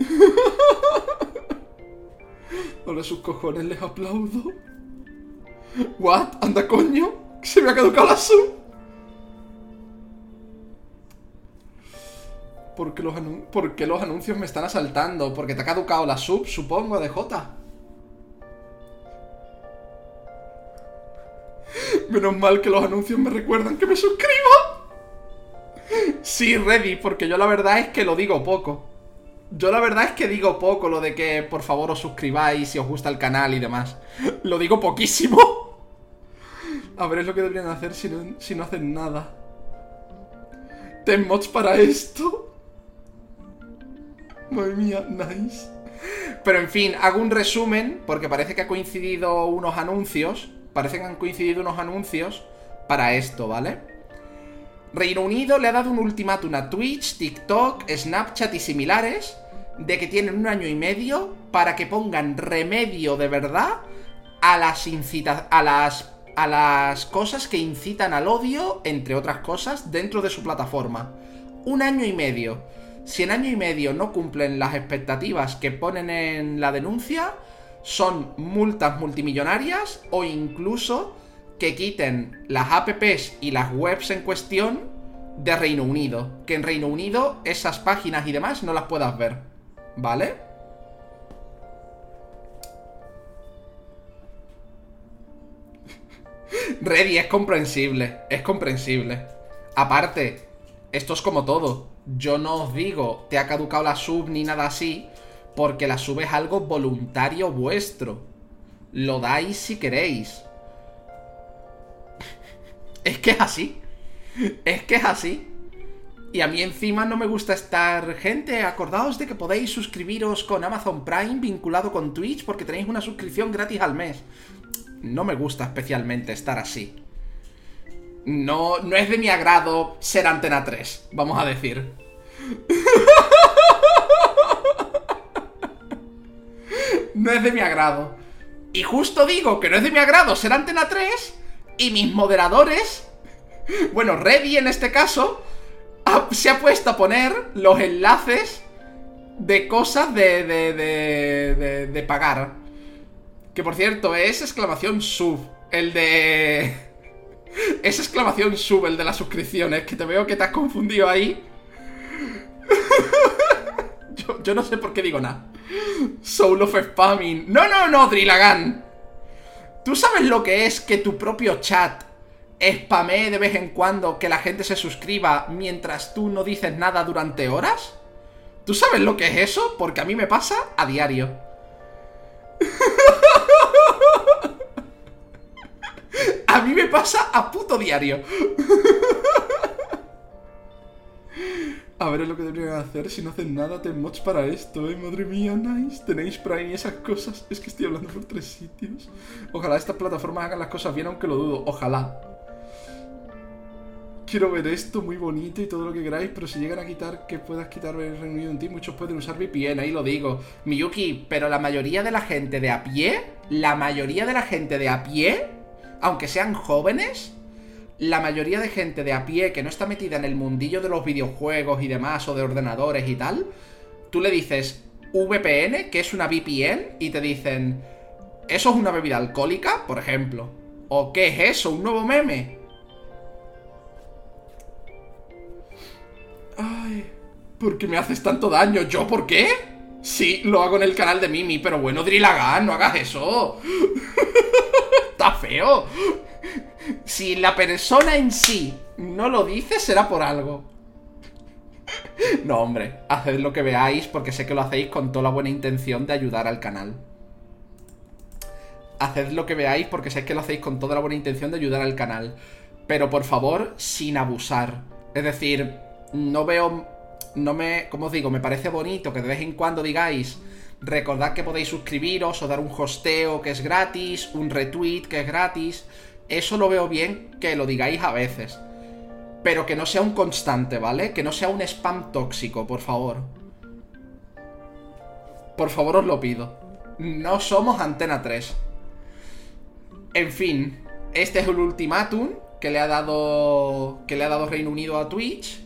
Ahora sus cojones les aplaudo. ¿What? ¿Anda coño? ¿Se me ha caducado la sub? ¿Por qué, los ¿Por qué los anuncios me están asaltando? Porque te ha caducado la sub, supongo, de J. Menos mal que los anuncios me recuerdan que me suscribo. Sí, ready, porque yo la verdad es que lo digo poco. Yo la verdad es que digo poco lo de que por favor os suscribáis si os gusta el canal y demás. Lo digo poquísimo. A ver, es lo que deberían hacer si no, si no hacen nada. Ten mods para esto. Madre mía, nice. Pero en fin, hago un resumen porque parece que ha coincidido unos anuncios. Parece que han coincidido unos anuncios para esto, ¿vale? Reino Unido le ha dado un ultimátum a Twitch, TikTok, Snapchat y similares de que tienen un año y medio para que pongan remedio de verdad a las incita a las a las cosas que incitan al odio, entre otras cosas, dentro de su plataforma. Un año y medio. Si en año y medio no cumplen las expectativas que ponen en la denuncia, son multas multimillonarias o incluso que quiten las apps y las webs en cuestión de Reino Unido. Que en Reino Unido esas páginas y demás no las puedas ver. ¿Vale? Ready es comprensible, es comprensible. Aparte, esto es como todo. Yo no os digo, te ha caducado la sub ni nada así, porque la sub es algo voluntario vuestro. Lo dais si queréis. Es que es así. Es que es así. Y a mí encima no me gusta estar... Gente, acordaos de que podéis suscribiros con Amazon Prime vinculado con Twitch porque tenéis una suscripción gratis al mes. No me gusta especialmente estar así. No, no es de mi agrado ser Antena 3, vamos a decir. No es de mi agrado. Y justo digo que no es de mi agrado ser Antena 3 y mis moderadores, bueno, Reddy en este caso, se ha puesto a poner los enlaces de cosas de, de, de, de, pagar. Que por cierto, es exclamación sub. El de... Es exclamación sub el de las suscripciones, que te veo que te has confundido ahí. yo, yo no sé por qué digo nada. Soul of Spamming. No, no, no, Drillagan. ¿Tú sabes lo que es que tu propio chat spamee de vez en cuando que la gente se suscriba mientras tú no dices nada durante horas? ¿Tú sabes lo que es eso? Porque a mí me pasa a diario. a mí me pasa a puto diario. A ver, lo que deberían hacer. Si no hacen nada, ten mods para esto, eh. Madre mía, nice. Tenéis Prime y esas cosas. Es que estoy hablando por tres sitios. Ojalá estas plataformas hagan las cosas bien, aunque lo dudo. Ojalá. Quiero ver esto muy bonito y todo lo que queráis, pero si llegan a quitar que puedas quitar el Reino Unido en ti, muchos pueden usar VPN, ahí lo digo. Miyuki, pero la mayoría de la gente de a pie, la mayoría de la gente de a pie, aunque sean jóvenes, la mayoría de gente de a pie que no está metida en el mundillo de los videojuegos y demás, o de ordenadores y tal, tú le dices VPN, que es una VPN, y te dicen, ¿eso es una bebida alcohólica, por ejemplo? ¿O qué es eso? ¿Un nuevo meme? Ay, ¿por qué me haces tanto daño? ¿Yo por qué? Sí, lo hago en el canal de Mimi, pero bueno, Drillagan, no hagas eso. Está feo. Si la persona en sí no lo dice, será por algo. No, hombre, haced lo que veáis porque sé que lo hacéis con toda la buena intención de ayudar al canal. Haced lo que veáis porque sé que lo hacéis con toda la buena intención de ayudar al canal. Pero por favor, sin abusar. Es decir, no veo... No me... Como os digo, me parece bonito que de vez en cuando digáis... Recordad que podéis suscribiros o dar un hosteo que es gratis, un retweet que es gratis eso lo veo bien que lo digáis a veces. Pero que no sea un constante, ¿vale? Que no sea un spam tóxico, por favor. Por favor os lo pido. No somos Antena 3. En fin, este es el ultimátum que le ha dado que le ha dado Reino Unido a Twitch.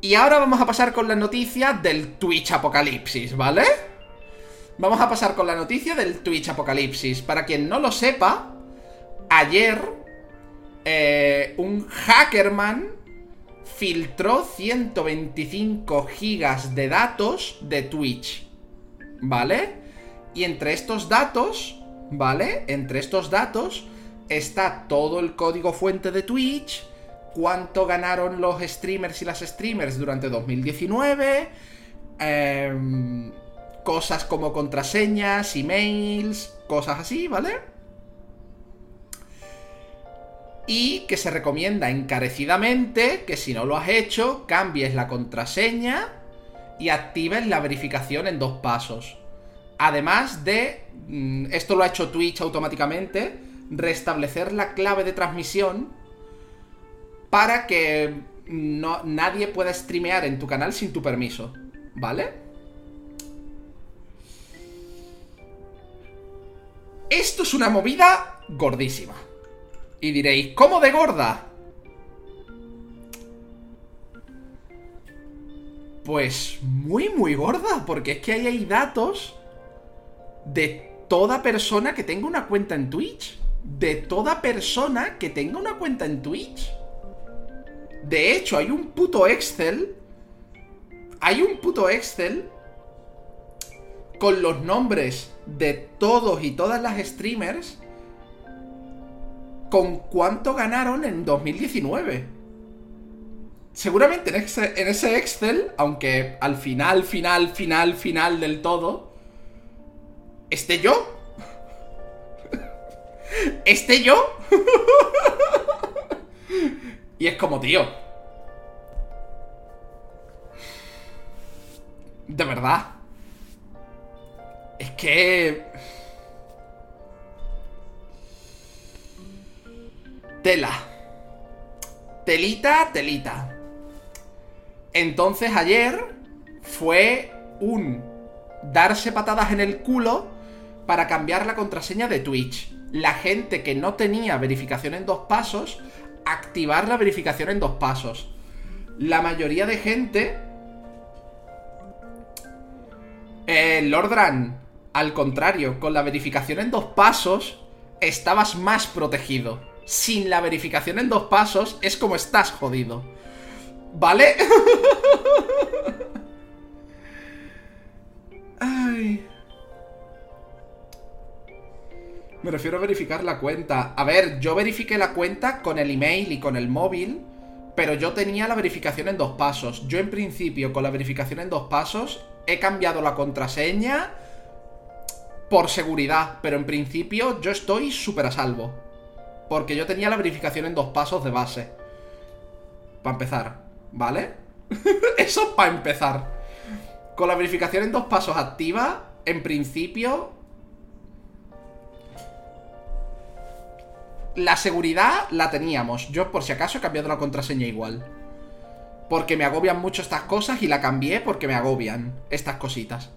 Y ahora vamos a pasar con la noticia del Twitch Apocalipsis, ¿vale? Vamos a pasar con la noticia del Twitch Apocalipsis. Para quien no lo sepa, ayer eh, un hackerman filtró 125 gigas de datos de Twitch. ¿Vale? Y entre estos datos, ¿vale? Entre estos datos está todo el código fuente de Twitch, cuánto ganaron los streamers y las streamers durante 2019, em, cosas como contraseñas, emails, cosas así, ¿vale? Y que se recomienda encarecidamente que si no lo has hecho, cambies la contraseña y actives la verificación en dos pasos. Además de, mm, esto lo ha hecho Twitch automáticamente, restablecer la clave de transmisión para que no, nadie pueda streamear en tu canal sin tu permiso, ¿vale? Esto es una movida gordísima. Y diréis, ¿cómo de gorda? Pues muy, muy gorda, porque es que ahí hay datos de toda persona que tenga una cuenta en Twitch. De toda persona que tenga una cuenta en Twitch. De hecho, hay un puto Excel. Hay un puto Excel con los nombres de todos y todas las streamers con cuánto ganaron en 2019. Seguramente en ese, Excel, aunque al final, final, final, final del todo, esté yo. ¿Esté yo? y es como, tío. De verdad. Es que... Tela. Telita, telita. Entonces ayer fue un darse patadas en el culo para cambiar la contraseña de Twitch. La gente que no tenía verificación en dos pasos, activar la verificación en dos pasos. La mayoría de gente... Eh, Lordran, al contrario, con la verificación en dos pasos, estabas más protegido. Sin la verificación en dos pasos, es como estás jodido. ¿Vale? Ay. Me refiero a verificar la cuenta. A ver, yo verifiqué la cuenta con el email y con el móvil, pero yo tenía la verificación en dos pasos. Yo en principio, con la verificación en dos pasos, he cambiado la contraseña por seguridad, pero en principio yo estoy súper a salvo. Porque yo tenía la verificación en dos pasos de base. Para empezar, ¿vale? Eso para empezar. Con la verificación en dos pasos activa, en principio... La seguridad la teníamos. Yo por si acaso he cambiado la contraseña igual. Porque me agobian mucho estas cosas y la cambié porque me agobian estas cositas.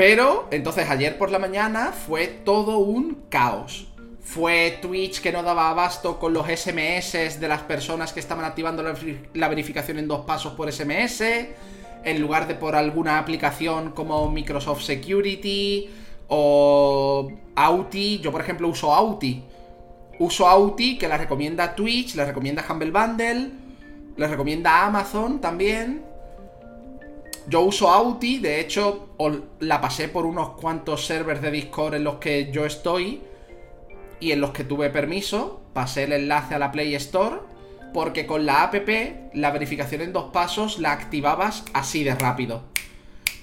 Pero, entonces ayer por la mañana fue todo un caos. Fue Twitch que no daba abasto con los SMS de las personas que estaban activando la, verificación en dos pasos por SMS, en lugar de por alguna aplicación como Microsoft Security o Auti. Yo, por ejemplo, uso Auti. Uso Auti, que la recomienda Twitch, la recomienda Humble Bundle, la recomienda Amazon también. Yo uso Auti, de hecho, la pasé por unos cuantos servers de Discord en los que yo estoy y en los que tuve permiso. Pasé el enlace a la Play Store porque con la app la verificación en dos pasos la activabas así de rápido.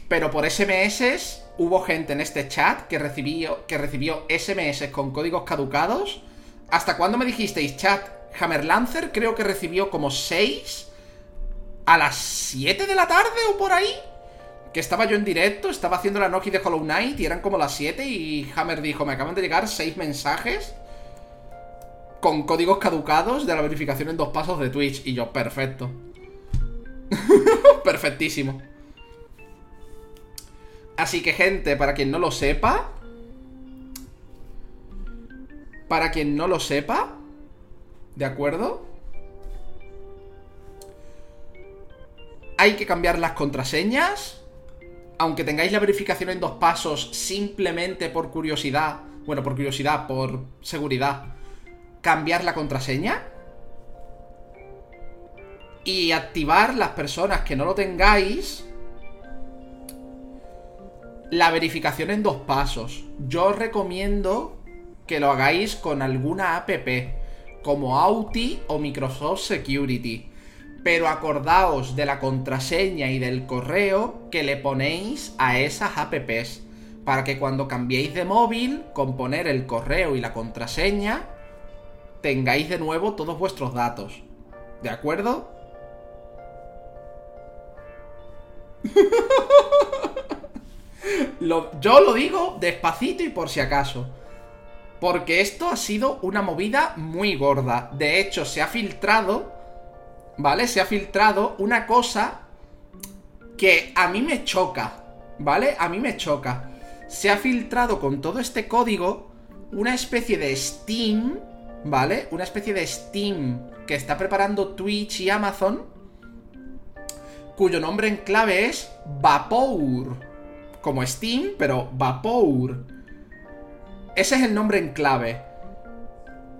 Pero por SMS hubo gente en este chat que recibió, que recibió SMS con códigos caducados. ¿Hasta cuándo me dijisteis, chat? Hammer Lancer creo que recibió como 6 a las 7 de la tarde o por ahí. Que estaba yo en directo, estaba haciendo la Noki de Hollow Knight y eran como las 7 y Hammer dijo, me acaban de llegar 6 mensajes con códigos caducados de la verificación en dos pasos de Twitch. Y yo, perfecto. Perfectísimo. Así que gente, para quien no lo sepa... Para quien no lo sepa... ¿De acuerdo? Hay que cambiar las contraseñas. Aunque tengáis la verificación en dos pasos simplemente por curiosidad, bueno, por curiosidad, por seguridad, cambiar la contraseña. Y activar las personas que no lo tengáis. la verificación en dos pasos. Yo os recomiendo que lo hagáis con alguna app, como Auti o Microsoft Security. Pero acordaos de la contraseña y del correo que le ponéis a esas apps. Para que cuando cambiéis de móvil, con poner el correo y la contraseña, tengáis de nuevo todos vuestros datos. ¿De acuerdo? yo lo digo despacito y por si acaso. Porque esto ha sido una movida muy gorda. De hecho, se ha filtrado, ¿vale? Se ha filtrado una cosa que a mí me choca, ¿vale? A mí me choca. Se ha filtrado con todo este código una especie de Steam, ¿vale? Una especie de Steam que está preparando Twitch y Amazon, cuyo nombre en clave es Vapour. Como Steam, pero Vapour. Ese es el nombre en clave.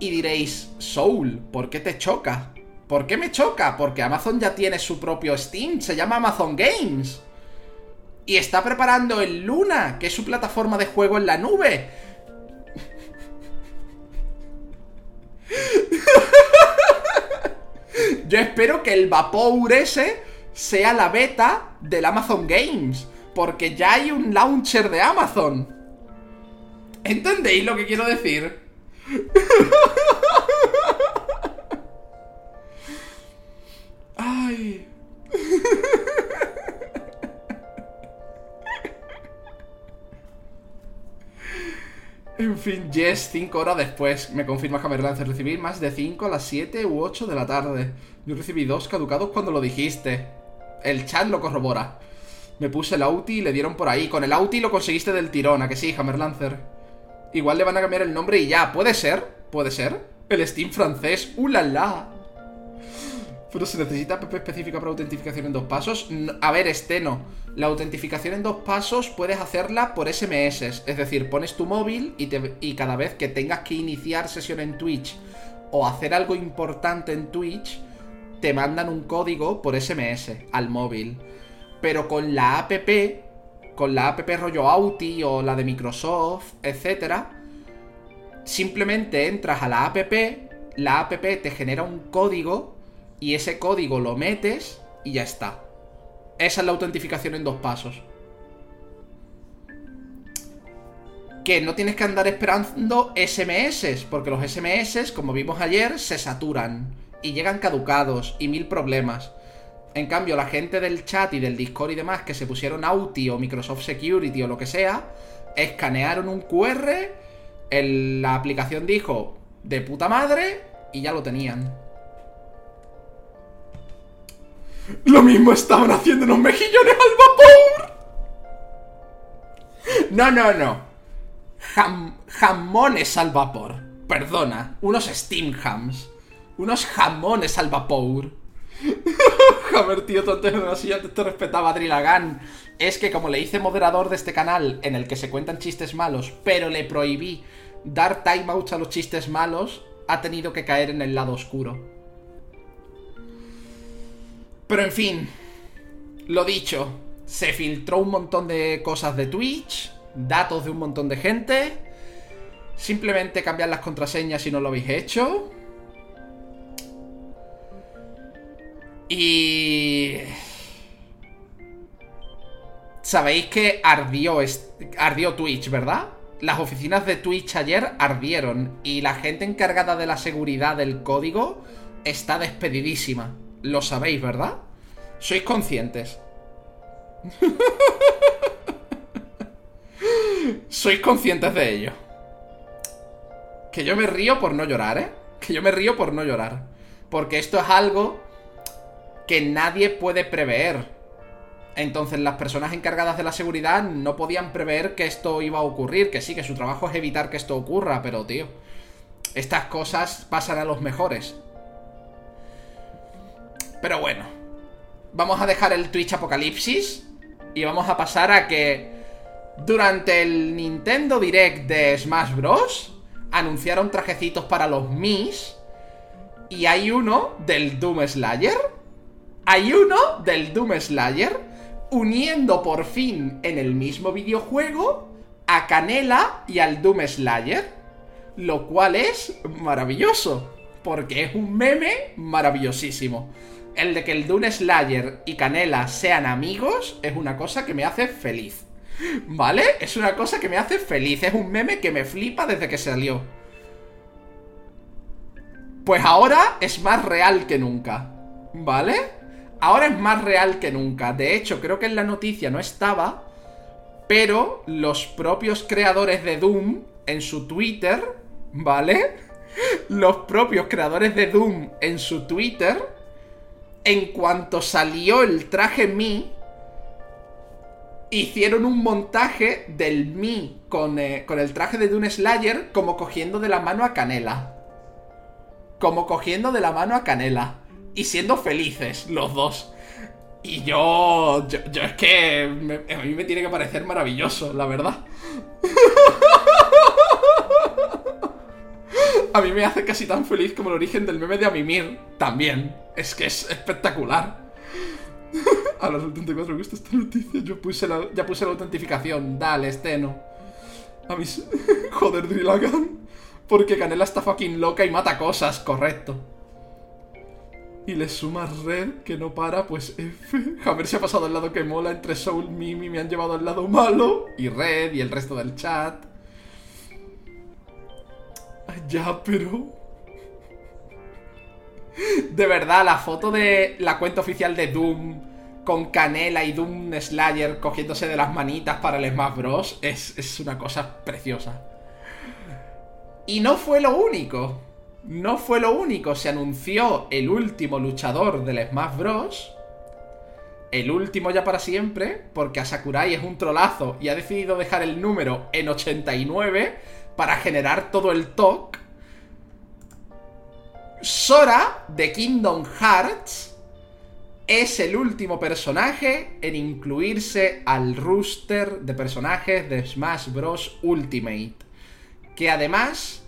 Y diréis, Soul, ¿por qué te choca? ¿Por qué me choca? Porque Amazon ya tiene su propio Steam, se llama Amazon Games. Y está preparando el Luna, que es su plataforma de juego en la nube. Yo espero que el Vapor ese sea la beta del Amazon Games, porque ya hay un launcher de Amazon. ¿Entendéis lo que quiero decir? En fin, yes, 5 horas después. Me confirma Camerlance. Recibí más de 5 a las 7 u 8 de la tarde. Yo recibí dos caducados cuando lo dijiste. El chat lo corrobora. Me puse el Auti y le dieron por ahí. Con el Auti lo conseguiste del tirón, ¿a que sí, Hammerlancer? Igual le van a cambiar el nombre y ya. ¿Puede ser? ¿Puede ser? El Steam francés. ¡Uh, la, la! Pero se necesita app específica para autentificación en dos pasos. A ver, este no. La autentificación en dos pasos puedes hacerla por SMS. Es decir, pones tu móvil y, cada vez que tengas que iniciar sesión en Twitch o hacer algo importante en Twitch, te mandan un código por SMS al móvil. Pero con la app con la app rollo Auti o la de Microsoft, etc. Simplemente entras a la app, la app te genera un código y ese código lo metes y ya está. Esa es la autentificación en dos pasos. Que no tienes que andar esperando SMS, porque los SMS, como vimos ayer, se saturan y llegan caducados y mil problemas. En cambio, la gente del chat y del Discord y demás que se pusieron Auti o Microsoft Security o lo que sea, escanearon un QR, la aplicación dijo de puta madre y ya lo tenían. Lo mismo estaban haciendo unos mejillones al vapor. No, no, no. jamones al vapor. Perdona. Unos steam hams. Unos jamones al vapor. Joder, tío, así ya te respetaba Drilagan. Es que como le hice moderador de este canal en el que se cuentan chistes malos, pero le prohibí dar timeouts a los chistes malos, ha tenido que caer en el lado oscuro. Pero en fin, lo dicho, se filtró un montón de cosas de Twitch, datos de un montón de gente. Simplemente cambiar las contraseñas si no lo habéis hecho. Y... Sabéis que ardió, ardió Twitch, ¿verdad? Las oficinas de Twitch ayer ardieron y la gente encargada de la seguridad del código está despedidísima. Lo sabéis, ¿verdad? Sois conscientes. Sois conscientes de ello. Que yo me río por no llorar, ¿eh? Que yo me río por no llorar. Porque esto es algo que nadie puede prever. Entonces las personas encargadas de la seguridad no podían prever que esto iba a ocurrir, que sí, que su trabajo es evitar que esto ocurra, pero tío, estas cosas pasan a los mejores. Pero bueno, vamos a dejar el Twitch Apocalipsis y vamos a pasar a que durante el Nintendo Direct de Smash Bros. anunciaron trajecitos para los Mis y hay uno del Doom Slayer hay uno del Doom Slayer, uniendo por fin en el mismo videojuego a Canela y al Doom Slayer. Lo cual es maravilloso, porque es un meme maravillosísimo. El de que el Doom Slayer y Canela sean amigos es una cosa que me hace feliz. ¿Vale? Es una cosa que me hace feliz, es un meme que me flipa desde que salió. Pues ahora es más real que nunca. ¿Vale? Ahora es más real que nunca. De hecho, creo que en la noticia no estaba. Pero los propios creadores de Doom en su Twitter, ¿vale? Los propios creadores de Doom en su Twitter, en cuanto salió el traje Mi, hicieron un montaje del Mi con, eh, con el traje de Doom Slayer como cogiendo de la mano a Canela. Como cogiendo de la mano a Canela. Y siendo felices los dos. Y yo, yo, es que a mí me tiene que parecer maravilloso, la verdad. A mí me hace casi tan feliz como el origen del meme de Amimir. También. Es que es espectacular. A 74 me gusta esta noticia. Yo puse la, ya puse la autentificación. Dale, Steno. A mis... Joder, Drillagan. Porque Canela está fucking loca y mata cosas, correcto. Y le suma Red, que no para, pues F. A ver si ha pasado al lado que mola entre Soul, Mimi, me han llevado al lado malo. Y Red y el resto del chat. Ya, pero... De verdad, la foto de la cuenta oficial de Doom con Canela y Doom Slayer cogiéndose de las manitas para el Smash Bros. Es, es una cosa preciosa. Y no fue lo único. No fue lo único. Se anunció el último luchador del Smash Bros. El último ya para siempre, porque a Sakurai es un trolazo y ha decidido dejar el número en 89 para generar todo el talk. Sora de Kingdom Hearts es el último personaje en incluirse al rooster de personajes de Smash Bros. Ultimate que además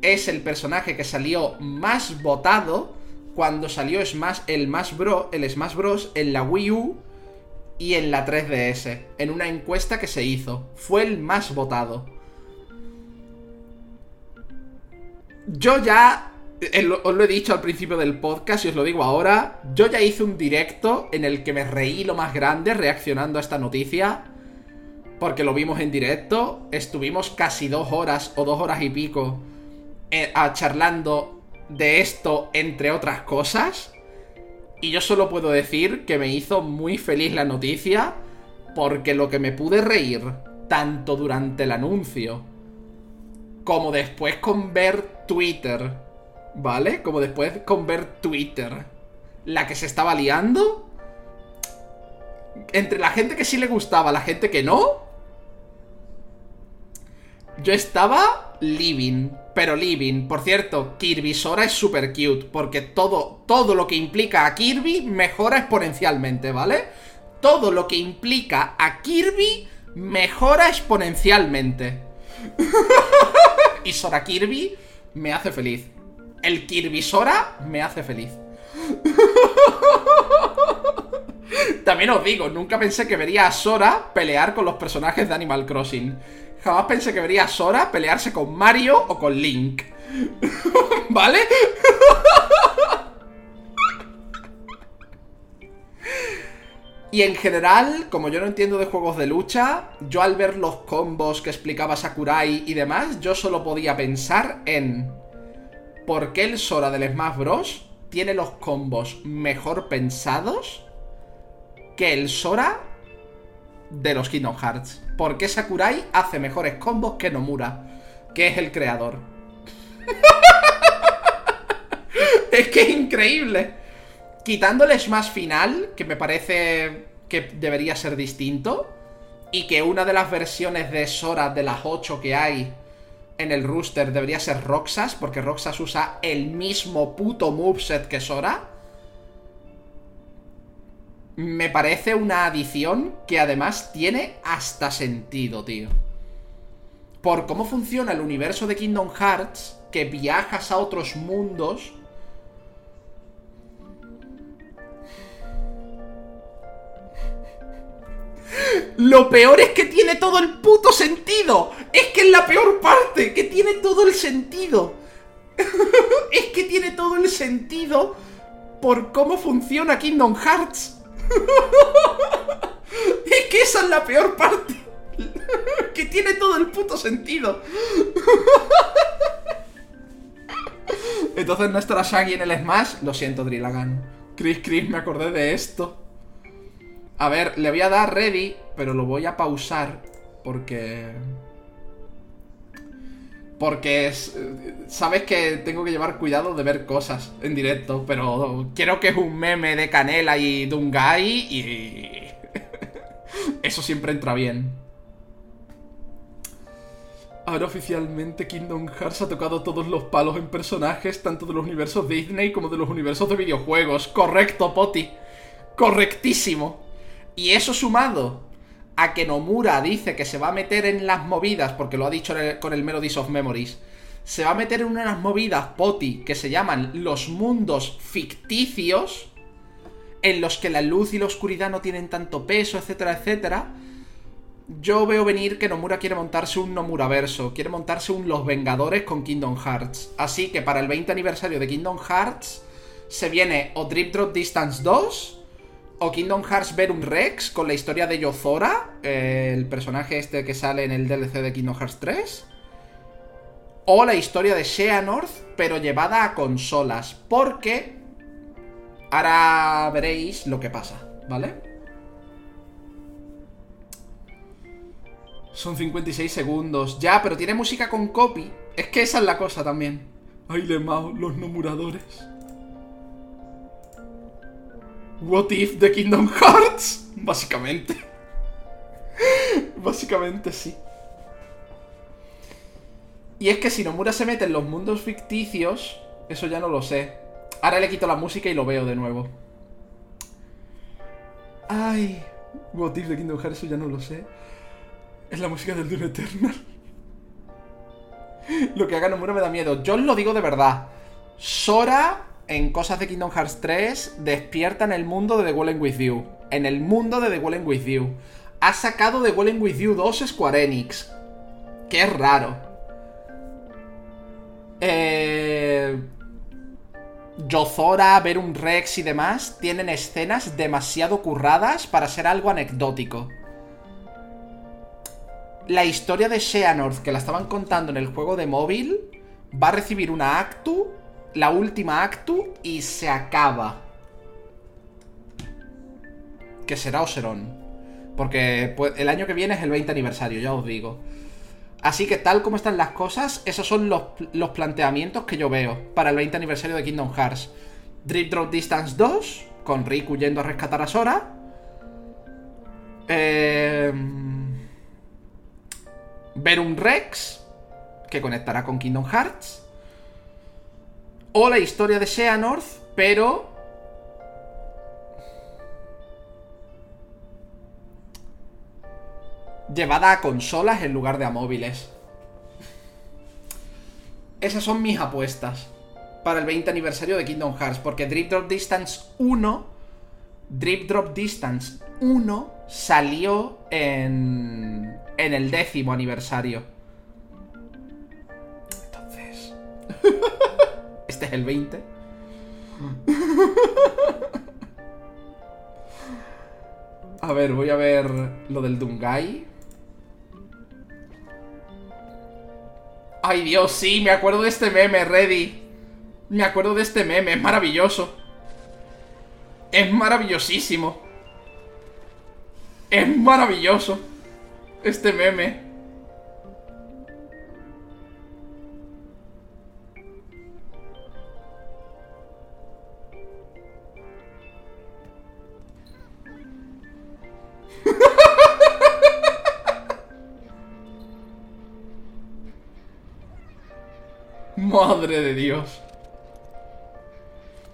es el personaje que salió más votado cuando salió Smash, el, Smash Bros, el Smash Bros en la Wii U y en la 3DS, en una encuesta que se hizo. Fue el más votado. Yo ya, eh, os lo he dicho al principio del podcast y os lo digo ahora, yo ya hice un directo en el que me reí lo más grande reaccionando a esta noticia porque lo vimos en directo. Estuvimos casi dos horas o dos horas y pico eh, charlando de esto, entre otras cosas. Y yo solo puedo decir que me hizo muy feliz la noticia, porque lo que me pude reír, tanto durante el anuncio, como después con ver Twitter, ¿vale? Como después con ver Twitter, la que se estaba liando, entre la gente que sí le gustaba, la gente que no, yo estaba living, pero living. Por cierto, Kirby Sora es super cute, porque todo, todo lo que implica a Kirby mejora exponencialmente, ¿vale? Todo lo que implica a Kirby mejora exponencialmente. y Sora Kirby me hace feliz. El Kirby Sora me hace feliz. También os digo, nunca pensé que vería a Sora pelear con los personajes de Animal Crossing. Jamás pensé que vería a Sora pelearse con Mario o con Link. ¿Vale? Y en general, como yo no entiendo de juegos de lucha, yo al ver los combos que explicaba Sakurai y demás, yo solo podía pensar en por qué el Sora del Smash Bros. tiene los combos mejor pensados que el Sora de los Kingdom Hearts. ¿Por qué Sakurai hace mejores combos que Nomura? Que es el creador. es que es increíble. Quitando el Smash final, que me parece que debería ser distinto, y que una de las versiones de Sora de las 8 que hay en el rooster debería ser Roxas, porque Roxas usa el mismo puto moveset que Sora me parece una adición que además tiene hasta sentido, tío. Por cómo funciona el universo de Kingdom Hearts, que viajas a otros mundos. Lo peor es que tiene todo el puto sentido. Es que es la peor parte, que tiene todo el sentido. es que tiene todo el sentido por cómo funciona Kingdom Hearts. es que esa es la peor parte. que tiene todo el puto sentido. Entonces no estará Shaggy en el Smash. Lo siento, Drillagan. Chris, Chris, me acordé de esto. A ver, le voy a dar ready, pero lo voy a pausar porque... Porque es, sabes que tengo que llevar cuidado de ver cosas en directo, pero quiero que es un meme de Canela y Dungai y... Eso siempre entra bien. Ahora oficialmente Kingdom Hearts ha tocado todos los palos en personajes, tanto de los universos Disney como de los universos de videojuegos. Correcto, Poti. Correctísimo. Y eso sumado a que Nomura dice que se va a meter en las movidas, porque lo ha dicho con el Melodies of Memories, se va a meter en unas movidas, Poti, que se llaman los mundos ficticios, en los que la luz y la oscuridad no tienen tanto peso, etcétera, etcétera. Yo veo venir que Nomura quiere montarse un Nomura verso, quiere montarse un Los Vengadores con Kingdom Hearts. Así que para el 20 aniversario de Kingdom Hearts se viene o Drip Drop Distance 2 o Kingdom Hearts Verum Rex con la historia de Yozora, el personaje este que sale en el DLC de Kingdom Hearts 3. O la historia de Xehanort, pero llevada a consolas. Porque ahora veréis lo que pasa, ¿vale? Son 56 segundos. Ya, pero tiene música con copy. Es que esa es la cosa también. Ay, Lemao, los nomuradores. What if the Kingdom Hearts? Básicamente. Básicamente sí. Y es que si Nomura se mete en los mundos ficticios, eso ya no lo sé. Ahora le quito la música y lo veo de nuevo. Ay, What if the Kingdom Hearts, eso ya no lo sé. Es la música del Dune Eternal. lo que haga Nomura me da miedo. Yo os lo digo de verdad. Sora en cosas de Kingdom Hearts 3 despierta en el mundo de The Walling With You. En el mundo de The Walling With You. Ha sacado The Walling With You 2 Square Enix. Es raro. Eh... Yozora, un Rex y demás tienen escenas demasiado curradas para ser algo anecdótico. La historia de Xehanort que la estaban contando en el juego de móvil va a recibir una actu la última actu y se acaba. Que será Oseron. Porque pues, el año que viene es el 20 aniversario, ya os digo. Así que tal como están las cosas, esos son los, los planteamientos que yo veo para el 20 aniversario de Kingdom Hearts. Drip Drop Distance 2, con Riku yendo a rescatar a Sora. Eh, Verum Rex, que conectará con Kingdom Hearts. O la historia de Xehanort, pero... Llevada a consolas en lugar de a móviles. Esas son mis apuestas para el 20 aniversario de Kingdom Hearts. Porque Drip Drop Distance 1, Drip Drop Distance 1 salió en, en el décimo aniversario. Entonces... Este es el 20. A ver, voy a ver lo del Dungai. Ay, Dios, sí, me acuerdo de este meme, Ready. Me acuerdo de este meme, es maravilloso. Es maravillosísimo. Es maravilloso. Este meme. Madre de Dios.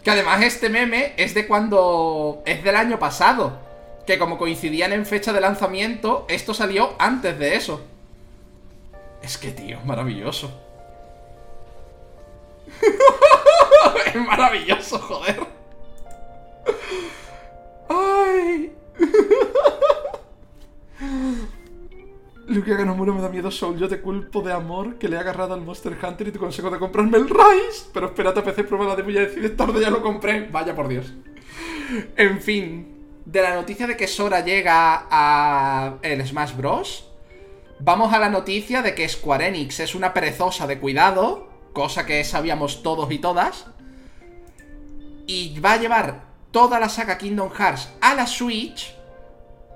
Que además este meme es de cuando... Es del año pasado. Que como coincidían en fecha de lanzamiento, esto salió antes de eso. Es que, tío, maravilloso. es maravilloso, joder. Ay. No muero me da miedo Soul. Yo te culpo de amor que le he agarrado al Monster Hunter y te consejo de comprarme el Rise. Pero espérate a PC, prueba la demo y ya decides tarde, ya lo compré. Vaya por Dios. En fin. De la noticia de que Sora llega a el Smash Bros. Vamos a la noticia de que Square Enix es una perezosa de cuidado. Cosa que sabíamos todos y todas. Y va a llevar toda la saga Kingdom Hearts a la Switch.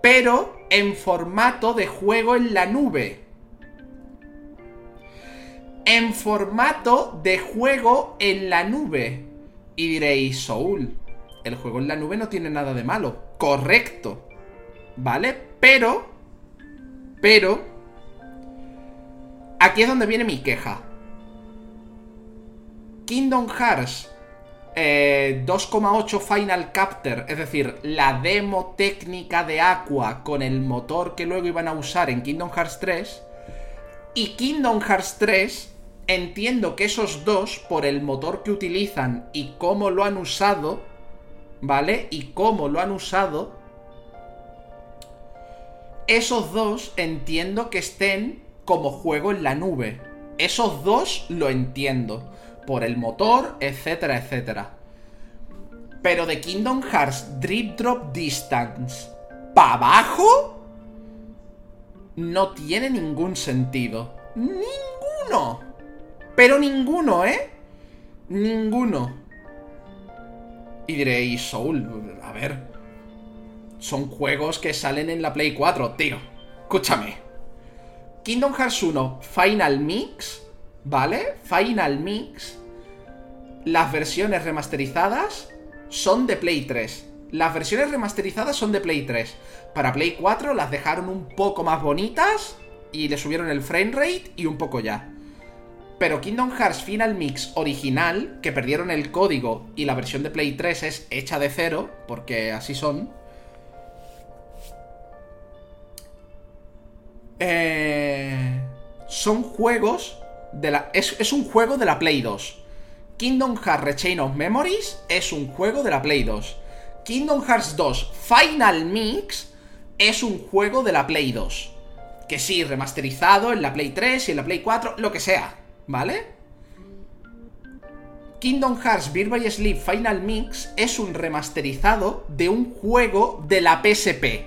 Pero en formato de juego en la nube. En formato de juego en la nube. Y diréis, Soul, el juego en la nube no tiene nada de malo. Correcto. ¿Vale? Pero... Pero... Aquí es donde viene mi queja. Kingdom Hearts 2,8 eh, Final Capture, es decir, la demo técnica de Aqua con el motor que luego iban a usar en Kingdom Hearts 3. Y Kingdom Hearts 3, entiendo que esos dos, por el motor que utilizan y cómo lo han usado, ¿vale? Y cómo lo han usado, esos dos entiendo que estén como juego en la nube. Esos dos lo entiendo por el motor, etcétera, etcétera. Pero de Kingdom Hearts Drip Drop Distance para abajo no tiene ningún sentido. Ninguno. Pero ninguno, ¿eh? Ninguno. Y diréis, Soul, a ver. Son juegos que salen en la Play 4, tío. Escúchame. Kingdom Hearts 1 Final Mix, ¿vale? Final Mix las versiones remasterizadas son de Play 3. Las versiones remasterizadas son de Play 3. Para Play 4 las dejaron un poco más bonitas y le subieron el frame rate y un poco ya. Pero Kingdom Hearts Final Mix original, que perdieron el código y la versión de Play 3 es hecha de cero, porque así son. Eh, son juegos de la. Es, es un juego de la Play 2. Kingdom Hearts Chain of Memories es un juego de la Play 2. Kingdom Hearts 2 Final Mix es un juego de la Play 2. Que sí, remasterizado en la Play 3 y en la Play 4, lo que sea, ¿vale? Kingdom Hearts Beer by Sleep Final Mix es un remasterizado de un juego de la PSP.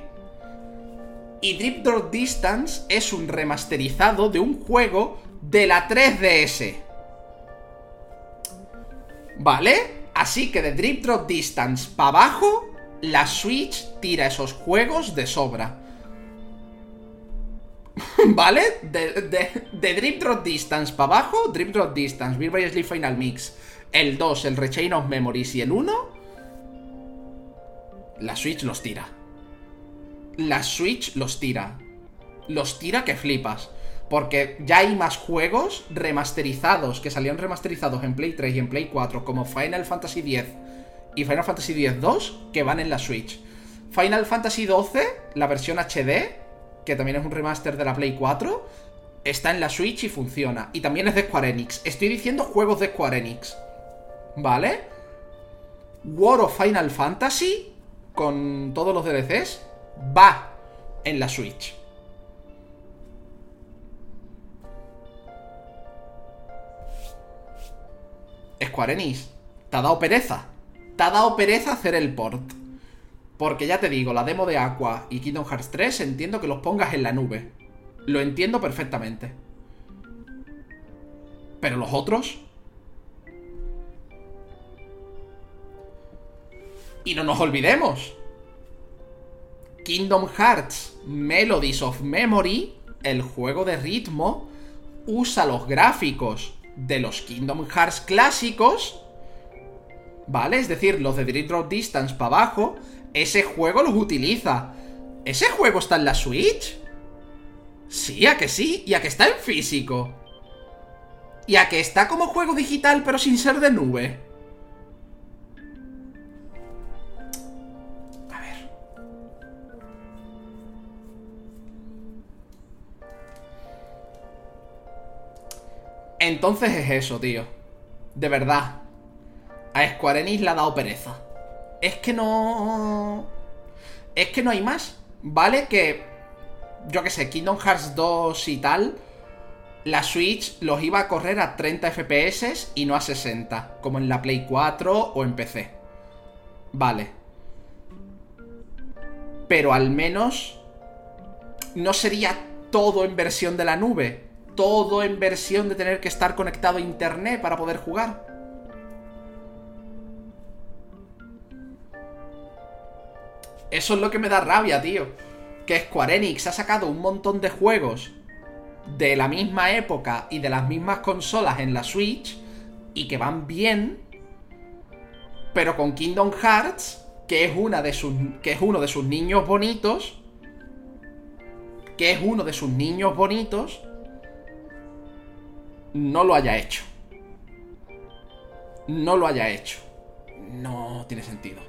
Y Drip Drop Distance es un remasterizado de un juego de la 3DS. ¿Vale? Así que de Drip Drop Distance para abajo, la Switch tira esos juegos de sobra. ¿Vale? De, Drip Drop Distance para abajo, Drip Drop Distance, Beer by Sleep Final Mix, el 2, el Rechain of Memories y el 1, la Switch los tira. La Switch los tira. Los tira que flipas. Porque ya hay más juegos remasterizados, que salieron remasterizados en Play 3 y en Play 4, como Final Fantasy X y Final Fantasy X-2, que van en la Switch. Final Fantasy XII, la versión HD, que también es un remaster de la Play 4, está en la Switch y funciona. Y también es de Square Enix. Estoy diciendo juegos de Square Enix. ¿Vale? War of Final Fantasy, con todos los DLCs, va en la Switch. Square Enix, te ha dado pereza. Te ha dado pereza hacer el port. Porque ya te digo, la demo de Aqua y Kingdom Hearts 3 entiendo que los pongas en la nube. Lo entiendo perfectamente. Pero los otros... Y no nos olvidemos. Kingdom Hearts Melodies of Memory, el juego de ritmo, usa los gráficos de los Kingdom Hearts clásicos, ¿vale? Es decir, los de Dream Drop Distance para abajo, ese juego los utiliza. ¿Ese juego está en la Switch? Sí, a que sí, y a que está en físico. Y a que está como juego digital pero sin ser de nube. Entonces es eso, tío. De verdad. A Square le ha dado pereza. Es que no... Es que no hay más. ¿Vale? Que yo qué sé, Kingdom Hearts 2 y tal, la Switch los iba a correr a 30 FPS y no a 60, como en la Play 4 o en PC. Vale. Pero al menos no sería todo en versión de la nube, todo en versión de tener que estar conectado a internet para poder jugar. Eso es lo que me da rabia, tío. Que Square Enix ha sacado un montón de juegos de la misma época y de las mismas consolas en la Switch y que van bien, pero con Kingdom Hearts, que es que es uno de sus niños bonitos, que es uno de sus niños bonitos, no lo haya hecho. No lo haya hecho. No tiene sentido.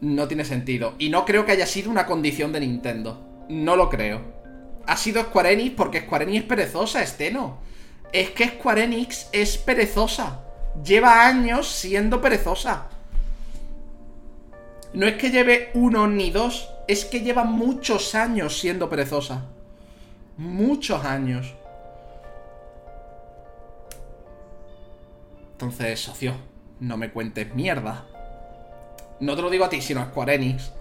No tiene sentido. Y no creo que haya sido una condición de Nintendo. No lo creo. Ha sido Square Enix porque Square Enix es perezosa, Esteno. Es que Square Enix es perezosa. Lleva años siendo perezosa. No es que lleve uno ni dos, es que lleva muchos años siendo perezosa. Muchos años. Entonces, socio, no me cuentes mierda. No te lo digo a ti, sino a Square Enix.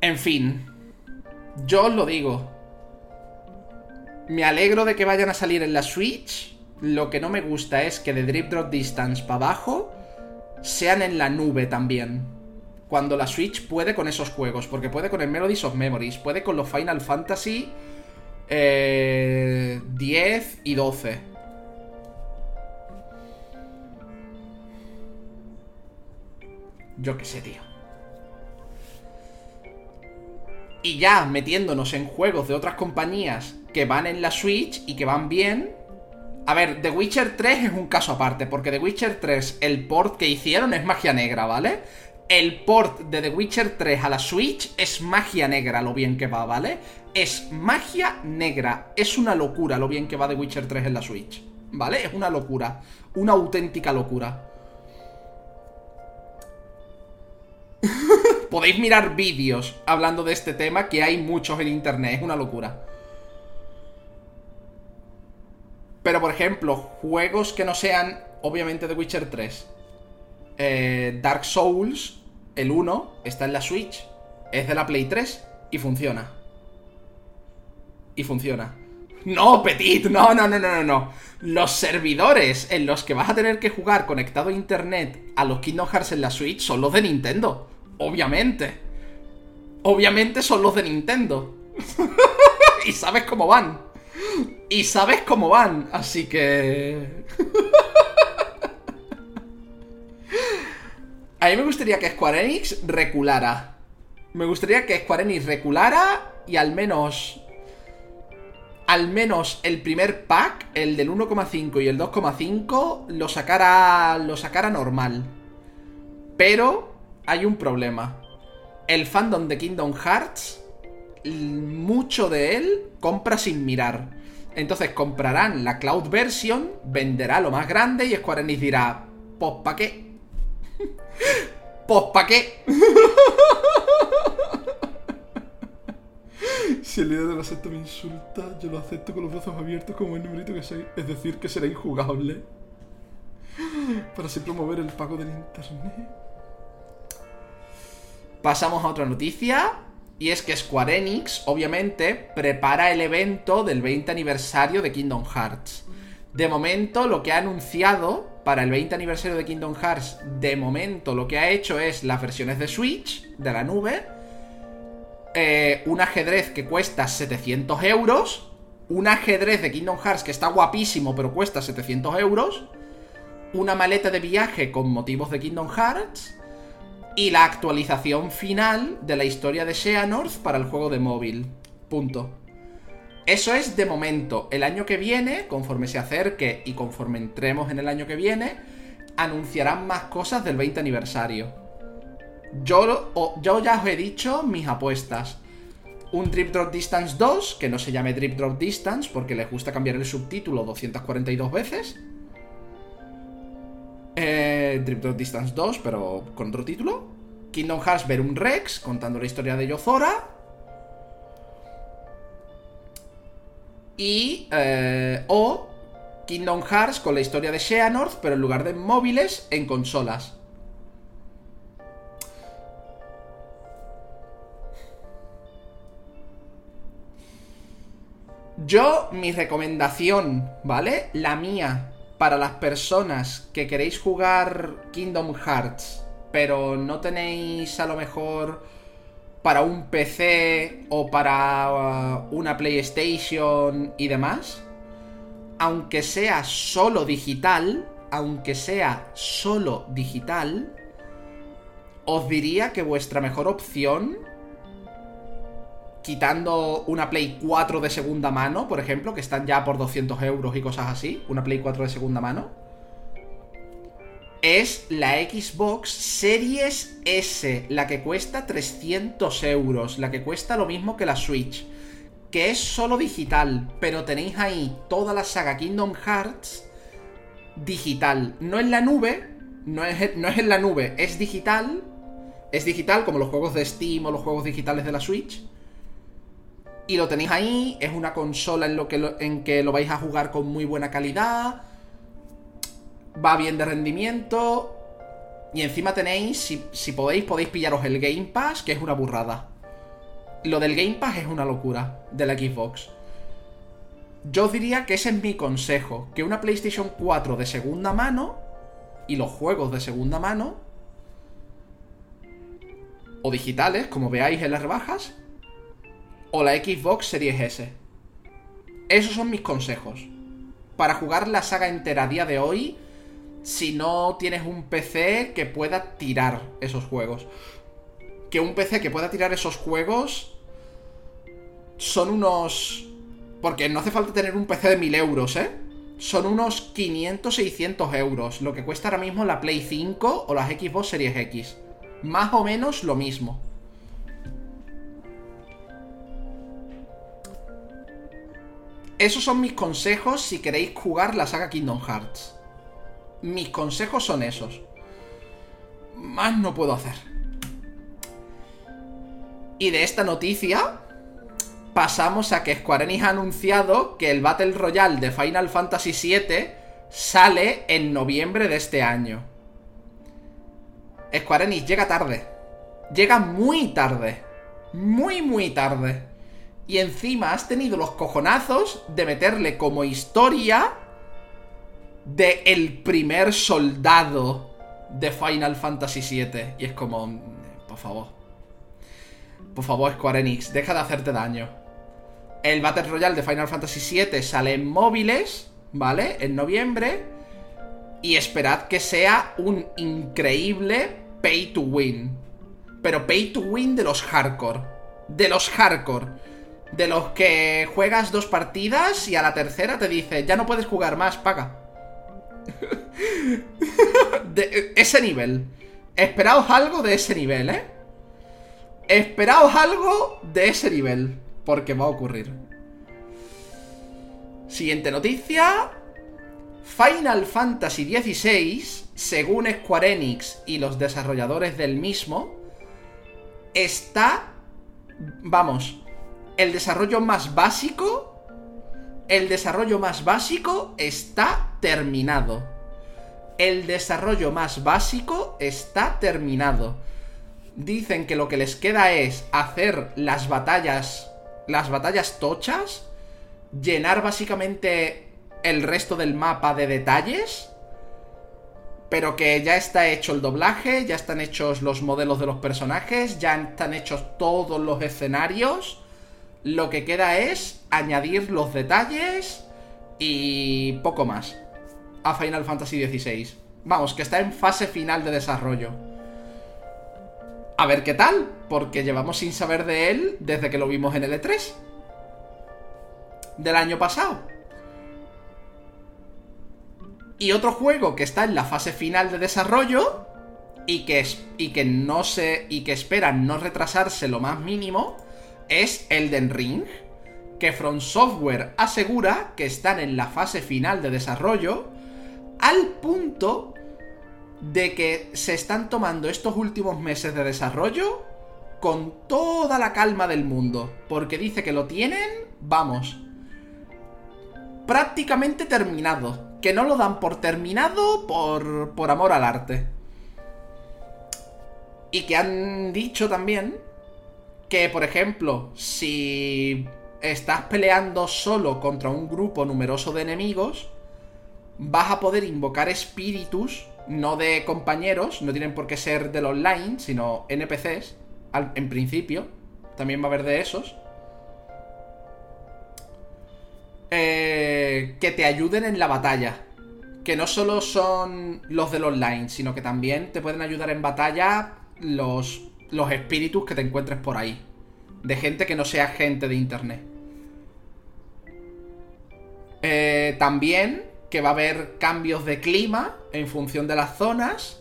En fin, yo os lo digo. Me alegro de que vayan a salir en la Switch. Lo que no me gusta es que de Drip Drop Distance para abajo sean en la nube también. Cuando la Switch puede con esos juegos, porque puede con el Melodies of Memories, puede con los Final Fantasy eh, 10 y 12. Yo qué sé, tío. Y ya metiéndonos en juegos de otras compañías que van en la Switch y que van bien. A ver, The Witcher 3 es un caso aparte, porque The Witcher 3, el port que hicieron es magia negra, ¿vale? El port de The Witcher 3 a la Switch es magia negra lo bien que va, ¿vale? Es magia negra. Es una locura lo bien que va The Witcher 3 en la Switch, ¿vale? Es una locura. Una auténtica locura. Podéis mirar vídeos hablando de este tema, que hay muchos en internet, es una locura. Pero, por ejemplo, juegos que no sean, obviamente, The Witcher 3. Eh, Dark Souls, el 1, está en la Switch. Es de la Play 3 y funciona. Y funciona. No, Petit, no, no, no, no, no. Los servidores en los que vas a tener que jugar conectado a internet a los Kingdom Hearts en la Switch son los de Nintendo. Obviamente. Obviamente son los de Nintendo. y sabes cómo van. Y sabes cómo van. Así que... A mí me gustaría que Square Enix reculara. Me gustaría que Square Enix reculara y al menos... Al menos el primer pack, el del 1,5 y el 2,5, lo sacara, lo sacara normal. Pero hay un problema. El fandom de Kingdom Hearts, mucho de él compra sin mirar. Entonces comprarán la cloud version, venderá lo más grande y Square Enix dirá, pues pa' qué. pues pa' qué. Si el líder de la secta me insulta, yo lo acepto con los brazos abiertos como el numerito que soy. Es decir, que será injugable. Para así promover el pago del internet. Pasamos a otra noticia. Y es que Square Enix, obviamente, prepara el evento del 20 aniversario de Kingdom Hearts. De momento, lo que ha anunciado para el 20 aniversario de Kingdom Hearts, de momento lo que ha hecho es las versiones de Switch, de la nube, eh, un ajedrez que cuesta 700 euros, un ajedrez de Kingdom Hearts que está guapísimo pero cuesta 700 euros, una maleta de viaje con motivos de Kingdom Hearts, y la actualización final de la historia de Xehanort para el juego de móvil. Punto. Eso es de momento. El año que viene, conforme se acerque y conforme entremos en el año que viene, anunciarán más cosas del 20 aniversario. Yo, ya os he dicho mis apuestas. Un Drip Drop Distance 2, que no se llame Drip Drop Distance porque les gusta cambiar el subtítulo 242 veces. Eh, Drip Drop Distance 2, pero con otro título. Kingdom Hearts Verum Rex, contando la historia de Yozora. Y. eh, o Kingdom Hearts con la historia de Xehanort, pero en lugar de móviles, en consolas. Yo, mi recomendación, ¿vale? La mía, para las personas que queréis jugar Kingdom Hearts, pero no tenéis a lo mejor para un PC o para uh, una PlayStation y demás, aunque sea solo digital, aunque sea solo digital, os diría que vuestra mejor opción quitando una Play 4 de segunda mano, por ejemplo, que están ya por 200 euros y cosas así, una Play 4 de segunda mano, es la Xbox Series S, la que cuesta 300 euros, la que cuesta lo mismo que la Switch, que es solo digital, pero tenéis ahí toda la saga Kingdom Hearts digital, no en la nube, no es, no es en la nube, es digital, es digital como los juegos de Steam o los juegos digitales de la Switch, y lo tenéis ahí, es una consola en, lo que lo, en que lo vais a jugar con muy buena calidad. Va bien de rendimiento. Y encima tenéis, si, si podéis, podéis pillaros el Game Pass, que es una burrada. Lo del Game Pass es una locura de la Xbox. Yo diría que ese es mi consejo. Que una PlayStation 4 de segunda mano y los juegos de segunda mano o digitales, como veáis en las rebajas, o la Xbox Series S. Esos son mis consejos. Para jugar la saga entera a día de hoy, si no tienes un PC que pueda tirar esos juegos. Que un PC que pueda tirar esos juegos son unos... Porque no hace falta tener un PC de 1000 euros, ¿eh? Son unos 500-600 euros, lo que cuesta ahora mismo la Play 5 o las Xbox Series X. Más o menos lo mismo. Esos son mis consejos si queréis jugar la saga Kingdom Hearts. Mis consejos son esos. Más no puedo hacer. Y de esta noticia pasamos a que Square Enix ha anunciado que el Battle Royale de Final Fantasy VII sale en noviembre de este año. Square Enix llega tarde. Llega muy tarde. Muy, muy tarde. Y encima has tenido los cojonazos de meterle como historia de el primer soldado de Final Fantasy VII. Y es como, por favor. Por favor, Square Enix, deja de hacerte daño. El Battle Royale de Final Fantasy VII sale en móviles, ¿vale? En noviembre. Y esperad que sea un increíble pay to win. Pero pay to win de los hardcore. De los hardcore de los que juegas dos partidas y a la tercera te dice, ya no puedes jugar más, paga. de ese nivel. Esperaos algo de ese nivel, ¿eh? Esperaos algo de ese nivel, porque va a ocurrir. Siguiente noticia. Final Fantasy XVI, según Square Enix y los desarrolladores del mismo, está, vamos, el desarrollo más básico. El desarrollo más básico está terminado. El desarrollo más básico está terminado. Dicen que lo que les queda es hacer las batallas. Las batallas tochas. Llenar básicamente el resto del mapa de detalles. Pero que ya está hecho el doblaje, ya están hechos los modelos de los personajes, ya están hechos todos los escenarios. Lo que queda es añadir los detalles y poco más a Final Fantasy XVI. Vamos, que está en fase final de desarrollo. A ver qué tal, porque llevamos sin saber de él desde que lo vimos en el E3 del año pasado. Y otro juego que está en la fase final de desarrollo y que, y que no se y que esperan no retrasarse lo más mínimo es Elden Ring, que From Software asegura que están en la fase final de desarrollo, al punto de que se están tomando estos últimos meses de desarrollo con toda la calma del mundo, porque dice que lo tienen, vamos, prácticamente terminado. Que no lo dan por terminado por, por amor al arte. Y que han dicho también que, por ejemplo, si estás peleando solo contra un grupo numeroso de enemigos, vas a poder invocar espíritus, no de compañeros, no tienen por qué ser del online, sino NPCs, en principio, también va a haber de esos, eh, que te ayuden en la batalla. Que no solo son los del online, sino que también te pueden ayudar en batalla los, los espíritus que te encuentres por ahí. De gente que no sea gente de internet. Eh, también que va a haber cambios de clima en función de las zonas.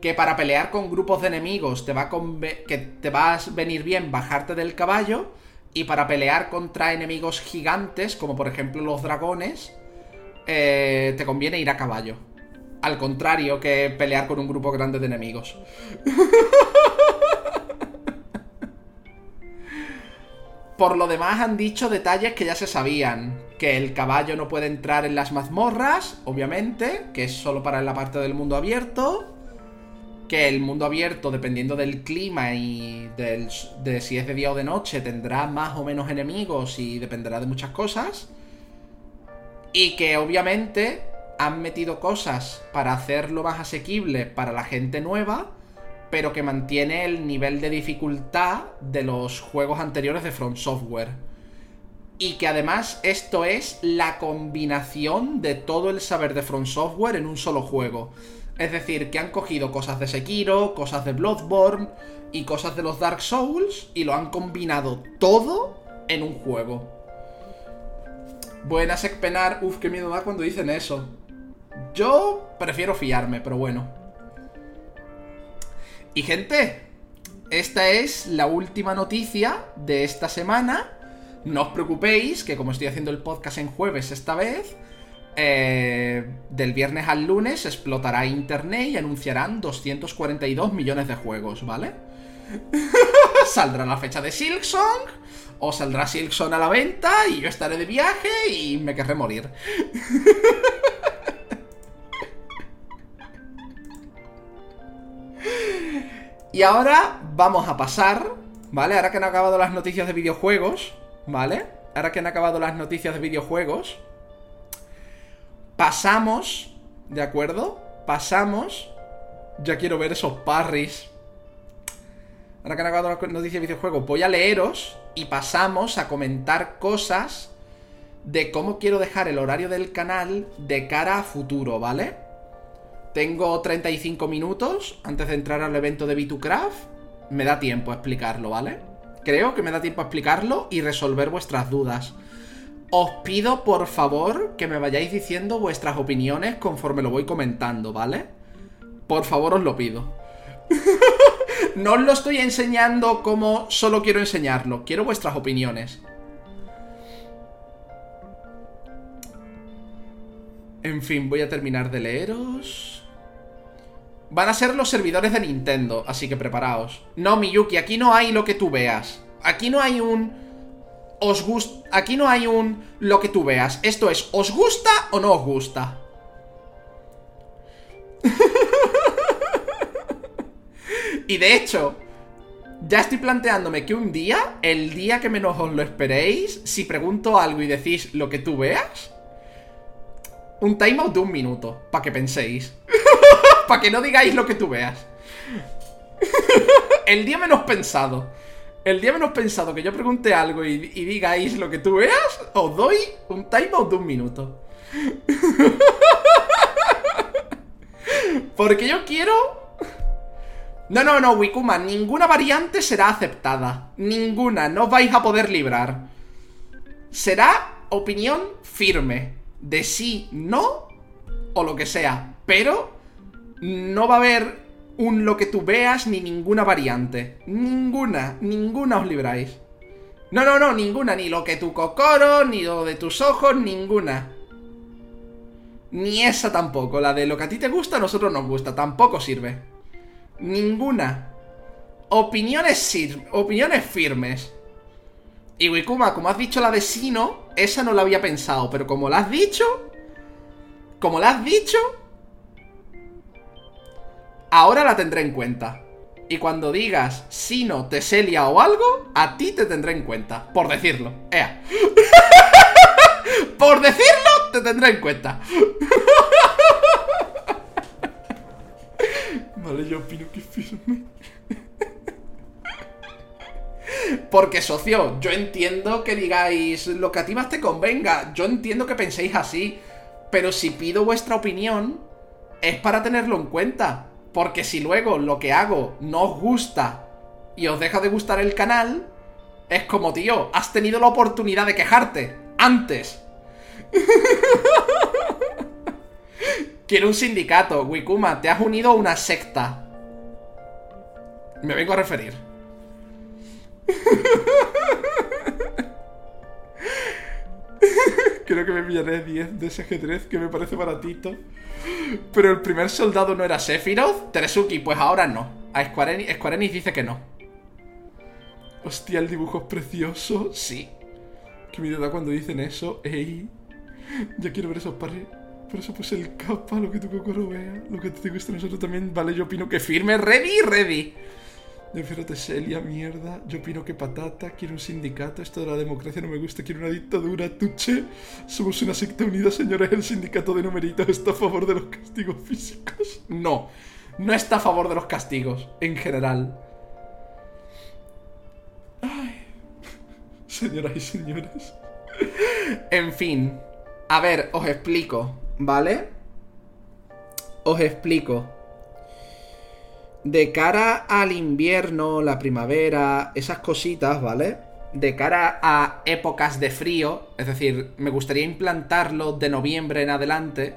Que para pelear con grupos de enemigos te va a que te va a venir bien bajarte del caballo. Y para pelear contra enemigos gigantes, como por ejemplo los dragones, eh, te conviene ir a caballo. Al contrario que pelear con un grupo grande de enemigos. Por lo demás han dicho detalles que ya se sabían. Que el caballo no puede entrar en las mazmorras, obviamente, que es solo para la parte del mundo abierto. Que el mundo abierto, dependiendo del clima y de si es de día o de noche, tendrá más o menos enemigos y dependerá de muchas cosas. Y que obviamente han metido cosas para hacerlo más asequible para la gente nueva pero que mantiene el nivel de dificultad de los juegos anteriores de From Software. Y que además esto es la combinación de todo el saber de From Software en un solo juego. Es decir, que han cogido cosas de Sekiro, cosas de Bloodborne y cosas de los Dark Souls y lo han combinado todo en un juego. Buenas Ekpenar, uff, qué miedo da cuando dicen eso. Yo prefiero fiarme, pero bueno. Y gente, esta es la última noticia de esta semana. No os preocupéis, que como estoy haciendo el podcast en jueves esta vez, eh, del viernes al lunes explotará internet y anunciarán 242 millones de juegos, ¿vale? Saldrá la fecha de Silksong, o saldrá Silksong a la venta y yo estaré de viaje y me querré morir. Y ahora vamos a pasar, ¿vale? Ahora que han acabado las noticias de videojuegos, ¿vale? Ahora que han acabado las noticias de videojuegos, pasamos, ¿de acuerdo? Pasamos. Ya quiero ver esos parries. Ahora que han acabado las noticias de videojuegos, voy a leeros y pasamos a comentar cosas de cómo quiero dejar el horario del canal de cara a futuro, ¿vale? Tengo 35 minutos antes de entrar al evento de B2Craft. Me da tiempo a explicarlo, ¿vale? Creo que me da tiempo a explicarlo y resolver vuestras dudas. Os pido, por favor, que me vayáis diciendo vuestras opiniones conforme lo voy comentando, ¿vale? Por favor, os lo pido. no os lo estoy enseñando como solo quiero enseñarlo. Quiero vuestras opiniones. En fin, voy a terminar de leeros. Van a ser los servidores de Nintendo, así que preparaos. No, Miyuki, aquí no hay lo que tú veas. Aquí no hay un... Os gusta... Aquí no hay un... Lo que tú veas. Esto es, ¿os gusta o no os gusta? y de hecho, ya estoy planteándome que un día, el día que menos os lo esperéis, si pregunto algo y decís lo que tú veas, un timeout de un minuto, para que penséis. para que no digáis lo que tú veas. el día menos pensado. El día menos pensado que yo pregunte algo y, digáis lo que tú veas, os doy un timeout de un minuto. Porque yo quiero... No, no, no, Wikuma, ninguna variante será aceptada. Ninguna, no vais a poder librar. Será opinión firme. De sí, no o lo que sea. Pero no va a haber un lo que tú veas ni ninguna variante. Ninguna, ninguna os libráis. No, no, no, ninguna. Ni lo que tu cocoro, ni lo de tus ojos, ninguna. Ni esa tampoco. La de lo que a ti te gusta, a nosotros nos gusta. Tampoco sirve. Ninguna. Opiniones, opiniones firmes. Y Wikuma, como has dicho la de Sino, esa no la había pensado, pero como la has dicho, como la has dicho, ahora la tendré en cuenta. Y cuando digas Sino, Teselia o algo, a ti te tendré en cuenta. Por decirlo. Ea. Por decirlo, te tendré en cuenta. Vale, yo opino que firme. Porque, socio, yo entiendo que digáis lo que a ti más te convenga. Yo entiendo que penséis así. Pero si pido vuestra opinión, es para tenerlo en cuenta. Porque si luego lo que hago no os gusta y os deja de gustar el canal, es como, tío, has tenido la oportunidad de quejarte antes. Quiero un sindicato. Wikuma, te has unido a una secta. Me vengo a referir. Creo que me pillaré 10 de ese ajedrez que me parece baratito. Pero el primer soldado no era Sephiroth. Teresuki, pues ahora no. A Square Enix, Square Enix dice que no. Hostia, el dibujo es precioso. Sí. Que me da cuando dicen eso. Ey. Ya quiero ver esos pares. Por eso pues el capa, lo que tu cocoro vea. Lo que te gusta nosotros también. Vale, yo opino que firme. Ready, ready. Prefiero Teselia, mierda. Yo opino que patata. Quiero un sindicato. Esto de la democracia no me gusta. Quiero una dictadura. Tuche. Somos una secta unida, señores. El sindicato de numeritos está a favor de los castigos físicos. No. No está a favor de los castigos. En general. Ay. Señoras y señores. En fin. A ver, os explico. ¿Vale? Os explico de cara al invierno, la primavera, esas cositas, ¿vale? De cara a épocas de frío, es decir, me gustaría implantarlo de noviembre en adelante,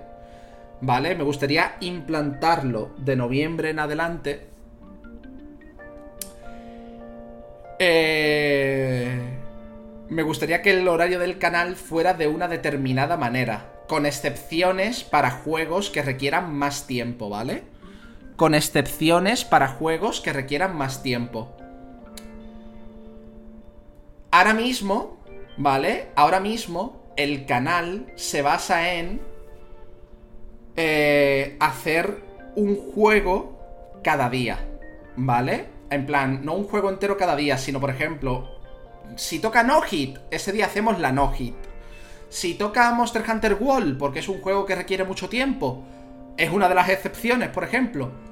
¿vale? Me gustaría implantarlo de noviembre en adelante. Eh... Me gustaría que el horario del canal fuera de una determinada manera, con excepciones para juegos que requieran más tiempo, ¿vale? Con excepciones para juegos que requieran más tiempo. Ahora mismo, ¿vale? Ahora mismo el canal se basa en eh, hacer un juego cada día, ¿vale? En plan, no un juego entero cada día, sino por ejemplo, si toca No Hit, ese día hacemos la No Hit. Si toca Monster Hunter World, porque es un juego que requiere mucho tiempo, es una de las excepciones, por ejemplo.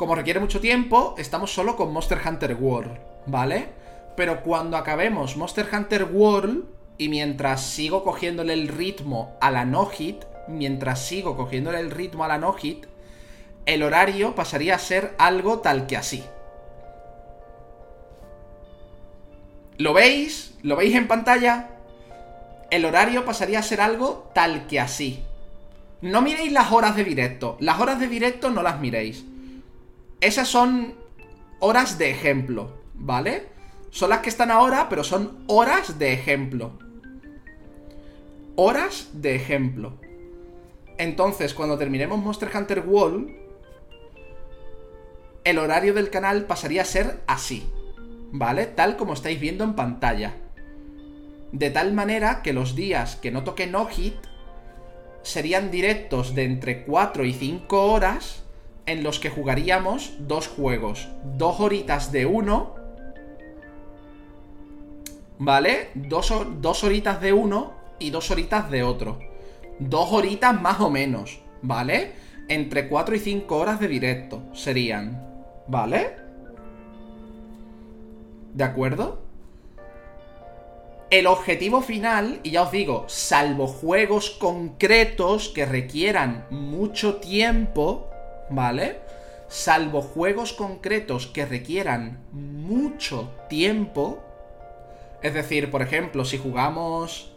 Como requiere mucho tiempo, estamos solo con Monster Hunter World, ¿vale? Pero cuando acabemos Monster Hunter World, y mientras sigo cogiéndole el ritmo a la no-hit, mientras sigo cogiéndole el ritmo a la no-hit, el horario pasaría a ser algo tal que así. ¿Lo veis? ¿Lo veis en pantalla? El horario pasaría a ser algo tal que así. No miréis las horas de directo. Las horas de directo no las miréis. Esas son horas de ejemplo, ¿vale? Son las que están ahora, pero son horas de ejemplo. Horas de ejemplo. Entonces, cuando terminemos Monster Hunter World, el horario del canal pasaría a ser así, ¿vale? Tal como estáis viendo en pantalla. De tal manera que los días que no toque No Hit serían directos de entre 4 y 5 horas en los que jugaríamos dos juegos. Dos horitas de uno. ¿Vale? Dos, horitas de uno y dos horitas de otro. Dos horitas más o menos. ¿Vale? Entre 4 y 5 horas de directo serían. ¿Vale? ¿De acuerdo? El objetivo final, y ya os digo, salvo juegos concretos que requieran mucho tiempo, ¿vale? Salvo juegos concretos que requieran mucho tiempo. Es decir, por ejemplo, si jugamos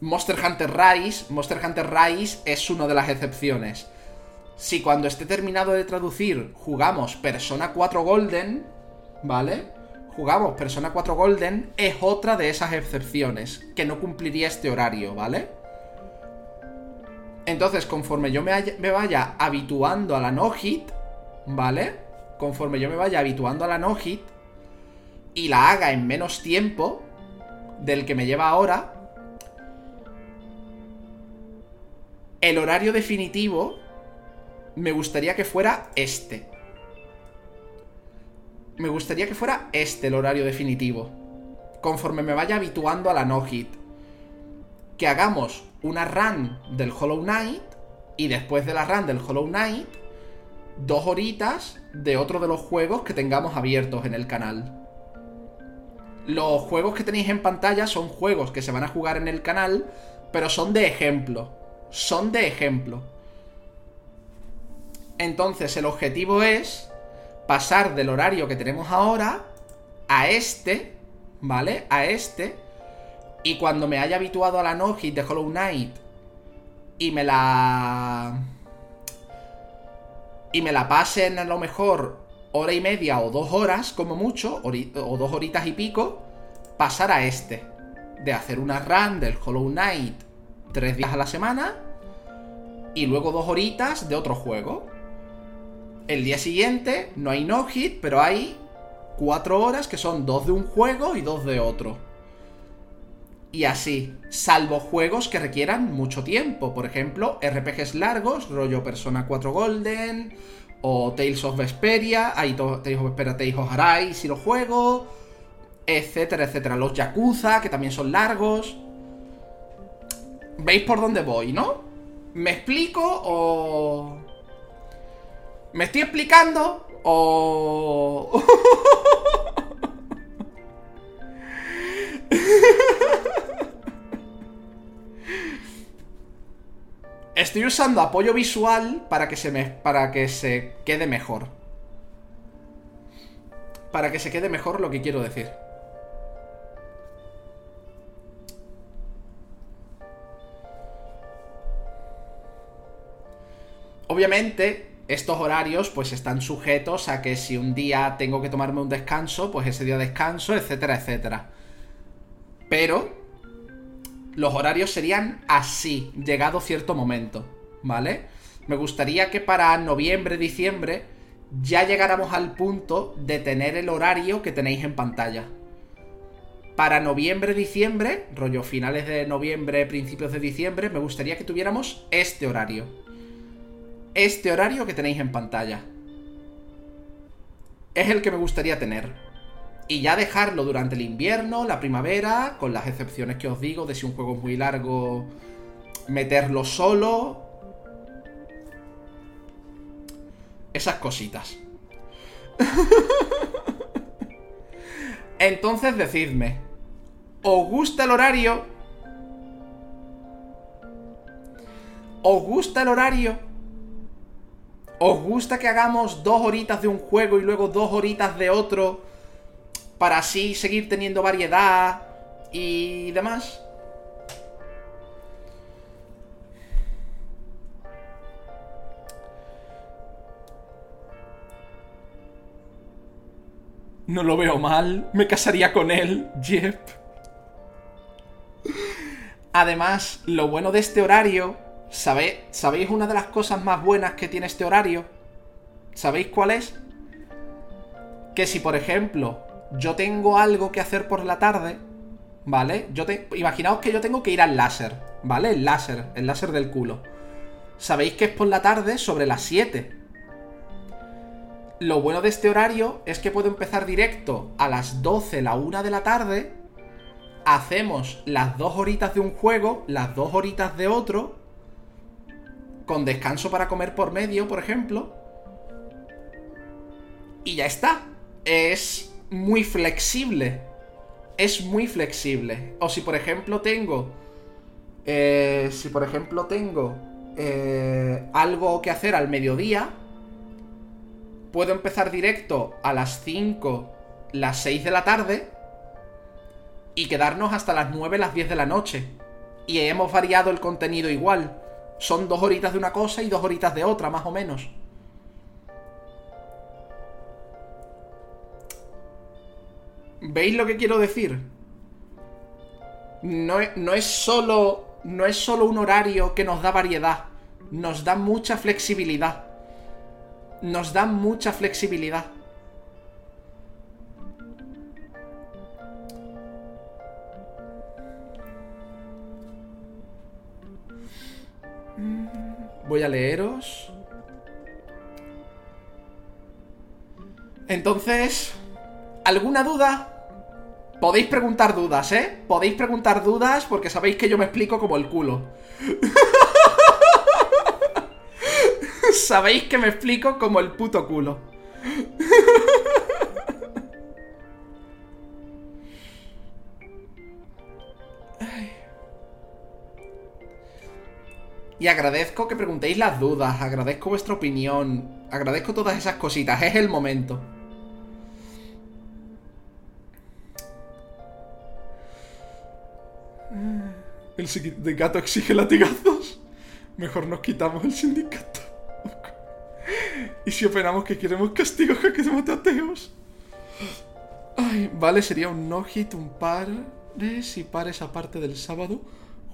Monster Hunter Rise, Monster Hunter Rise es una de las excepciones. Si cuando esté terminado de traducir jugamos Persona 4 Golden, ¿vale? Jugamos Persona 4 Golden, es otra de esas excepciones, que no cumpliría este horario, ¿vale? Entonces, conforme yo me, vaya habituando a la no-hit, ¿vale? Conforme yo me vaya habituando a la no-hit y la haga en menos tiempo, del que me lleva ahora, el horario definitivo me gustaría que fuera este. Me gustaría que fuera este el horario definitivo. Conforme me vaya habituando a la no-hit. Que hagamos una run del Hollow Knight y después de la run del Hollow Knight, dos horitas de otro de los juegos que tengamos abiertos en el canal. Los juegos que tenéis en pantalla son juegos que se van a jugar en el canal, pero son de ejemplo. Son de ejemplo. Entonces el objetivo es pasar del horario que tenemos ahora a este, ¿vale? A este. Y cuando me haya habituado a la no-hit de Hollow Knight y me la... Y me la pasen a lo mejor hora y media o dos horas, como mucho, o dos horitas y pico, pasar a este. De hacer una run del Hollow Knight tres días a la semana y luego dos horitas de otro juego. El día siguiente no hay no hit, pero hay cuatro horas que son dos de un juego y dos de otro. Y así, salvo juegos que requieran mucho tiempo. Por ejemplo, RPGs largos, rollo Persona 4 Golden, o Tales of Vesperia, hay Tales of Vesperia, Tales of Arise si lo juego, etcétera, etcétera. Los Yakuza, que también son largos. ¿Veis por dónde voy, no? ¿Me explico o...? ¿Me estoy explicando o...? Estoy usando apoyo visual para que se me para que se quede mejor. Para que se quede mejor lo que quiero decir. Obviamente, estos horarios pues están sujetos a que si un día tengo que tomarme un descanso, pues ese día descanso, etcétera, etcétera. Pero los horarios serían así, llegado cierto momento, ¿vale? Me gustaría que para noviembre, diciembre, ya llegáramos al punto de tener el horario que tenéis en pantalla. Para noviembre, diciembre, rollo finales de noviembre, principios de diciembre, me gustaría que tuviéramos este horario. Este horario que tenéis en pantalla. Es el que me gustaría tener. Y ya dejarlo durante el invierno, la primavera, con las excepciones que os digo de si un juego es muy largo, meterlo solo. Esas cositas. Entonces decidme, ¿os gusta el horario? ¿Os gusta el horario? ¿Os gusta que hagamos dos horitas de un juego y luego dos horitas de otro? Para así seguir teniendo variedad y demás. No lo veo mal, me casaría con él, Jep. Además, lo bueno de este horario, ¿sabéis una de las cosas más buenas que tiene este horario? ¿Sabéis cuál es? Que si, por ejemplo, yo tengo algo que hacer por la tarde, ¿vale? Yo te... Imaginaos que yo tengo que ir al láser, ¿vale? El láser, el láser del culo. Sabéis que es por la tarde sobre las 7. Lo bueno de este horario es que puedo empezar directo a las 12, la 1 de la tarde. Hacemos las dos horitas de un juego, las dos horitas de otro. Con descanso para comer por medio, por ejemplo. Y ya está. Es muy flexible. Es muy flexible. O si por ejemplo tengo... Eh, si por ejemplo tengo eh, algo que hacer al mediodía, puedo empezar directo a las 5, las 6 de la tarde y quedarnos hasta las 9, las 10 de la noche. Y hemos variado el contenido igual. Son dos horitas de una cosa y dos horitas de otra, más o menos. ¿Veis lo que quiero decir? No es, solo. No es solo un horario que nos da variedad. Nos da mucha flexibilidad. Nos da mucha flexibilidad. Voy a leeros. Entonces. ¿Alguna duda? Podéis preguntar dudas, ¿eh? Podéis preguntar dudas porque sabéis que yo me explico como el culo. sabéis que me explico como el puto culo. Y agradezco que preguntéis las dudas, agradezco vuestra opinión, agradezco todas esas cositas, es el momento. El sindicato exige latigazos. Mejor nos quitamos el sindicato. Y si operamos que queremos castigos, que queremos ateos. Ay, vale, sería un no-hit, un par si pares aparte del sábado.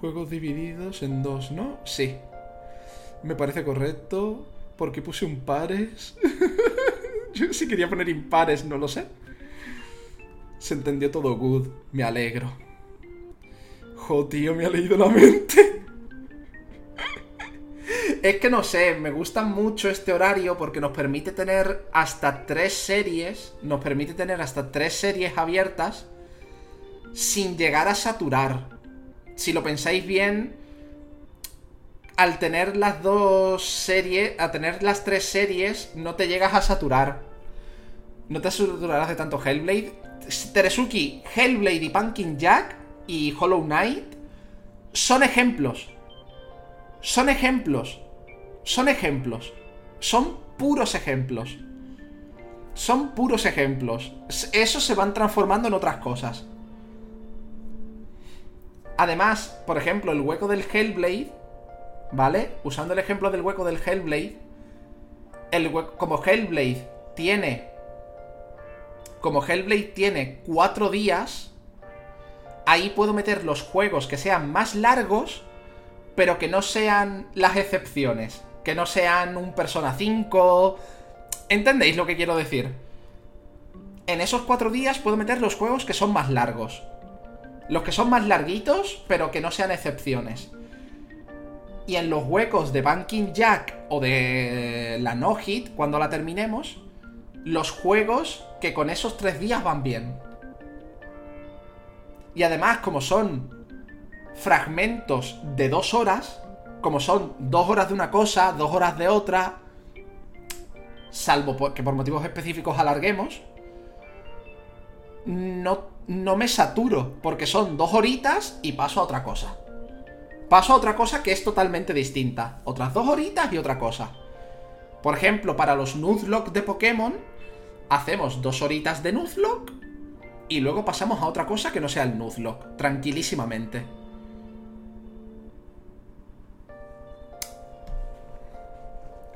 Juegos divididos en dos, ¿no? Sí. Me parece correcto. Porque puse un pares. Yo sí quería poner impares, no lo sé. Se entendió todo good. Me alegro. Jo, tío, me ha leído la mente. es que no sé, me gusta mucho este horario porque nos permite tener hasta tres series. Nos permite tener hasta tres series abiertas sin llegar a saturar si lo pensáis bien, al tener las dos series, a tener las tres series, no te llegas a saturar. No te saturarás de tanto Hellblade. Teresuki, Hellblade y Pumpkin Jack y Hollow Knight son ejemplos. Son ejemplos. Son ejemplos. Son puros ejemplos. Son puros ejemplos. Esos se van transformando en otras cosas. Además, por ejemplo, el hueco del Hellblade, ¿vale? Usando el ejemplo del hueco del Hellblade, el como Hellblade tiene... Como Hellblade tiene cuatro días, ahí puedo meter los juegos que sean más largos, pero que no sean las excepciones. Que no sean un Persona 5... ¿Entendéis lo que quiero decir? En esos cuatro días puedo meter los juegos que son más largos. Los que son más larguitos, pero que no sean excepciones. Y en los huecos de Banking Jack o de la No Hit, cuando la terminemos, los juegos que con esos tres días van bien. Y además, como son fragmentos de dos horas, como son dos horas de una cosa, dos horas de otra, salvo que por motivos específicos alarguemos, no no me saturo, porque son dos horitas y paso a otra cosa. Paso a otra cosa que es totalmente distinta. Otras dos horitas y otra cosa. Por ejemplo, para los Nuzlocke de Pokémon, hacemos dos horitas de Nuzlocke y luego pasamos a otra cosa que no sea el Nuzlocke, tranquilísimamente.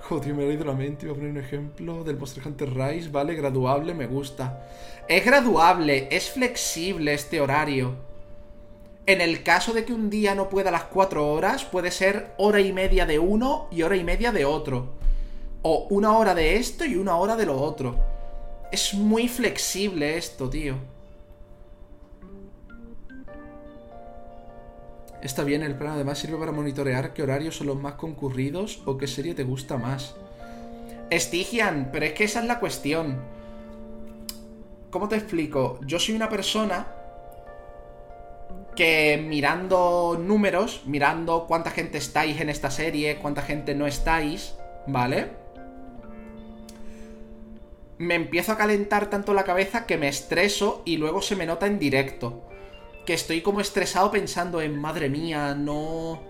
Joder, me ha leído la mente. Voy a poner un ejemplo del Monster Hunter Rise. Vale, graduable, me gusta. Es graduable, es flexible este horario. En el caso de que un día no pueda las 4 horas, puede ser hora y media de uno y hora y media de otro. O una hora de esto y una hora de lo otro. Es muy flexible esto, tío. Está bien, el plan además sirve para monitorear qué horarios son los más concurridos o qué serie te gusta más. Estigian, pero es que esa es la cuestión. ¿Cómo te explico? Yo soy una persona que mirando números, mirando cuánta gente estáis en esta serie, cuánta gente no estáis, ¿vale? Me empiezo a calentar tanto la cabeza que me estreso y luego se me nota en directo que estoy como estresado pensando en, madre mía, no...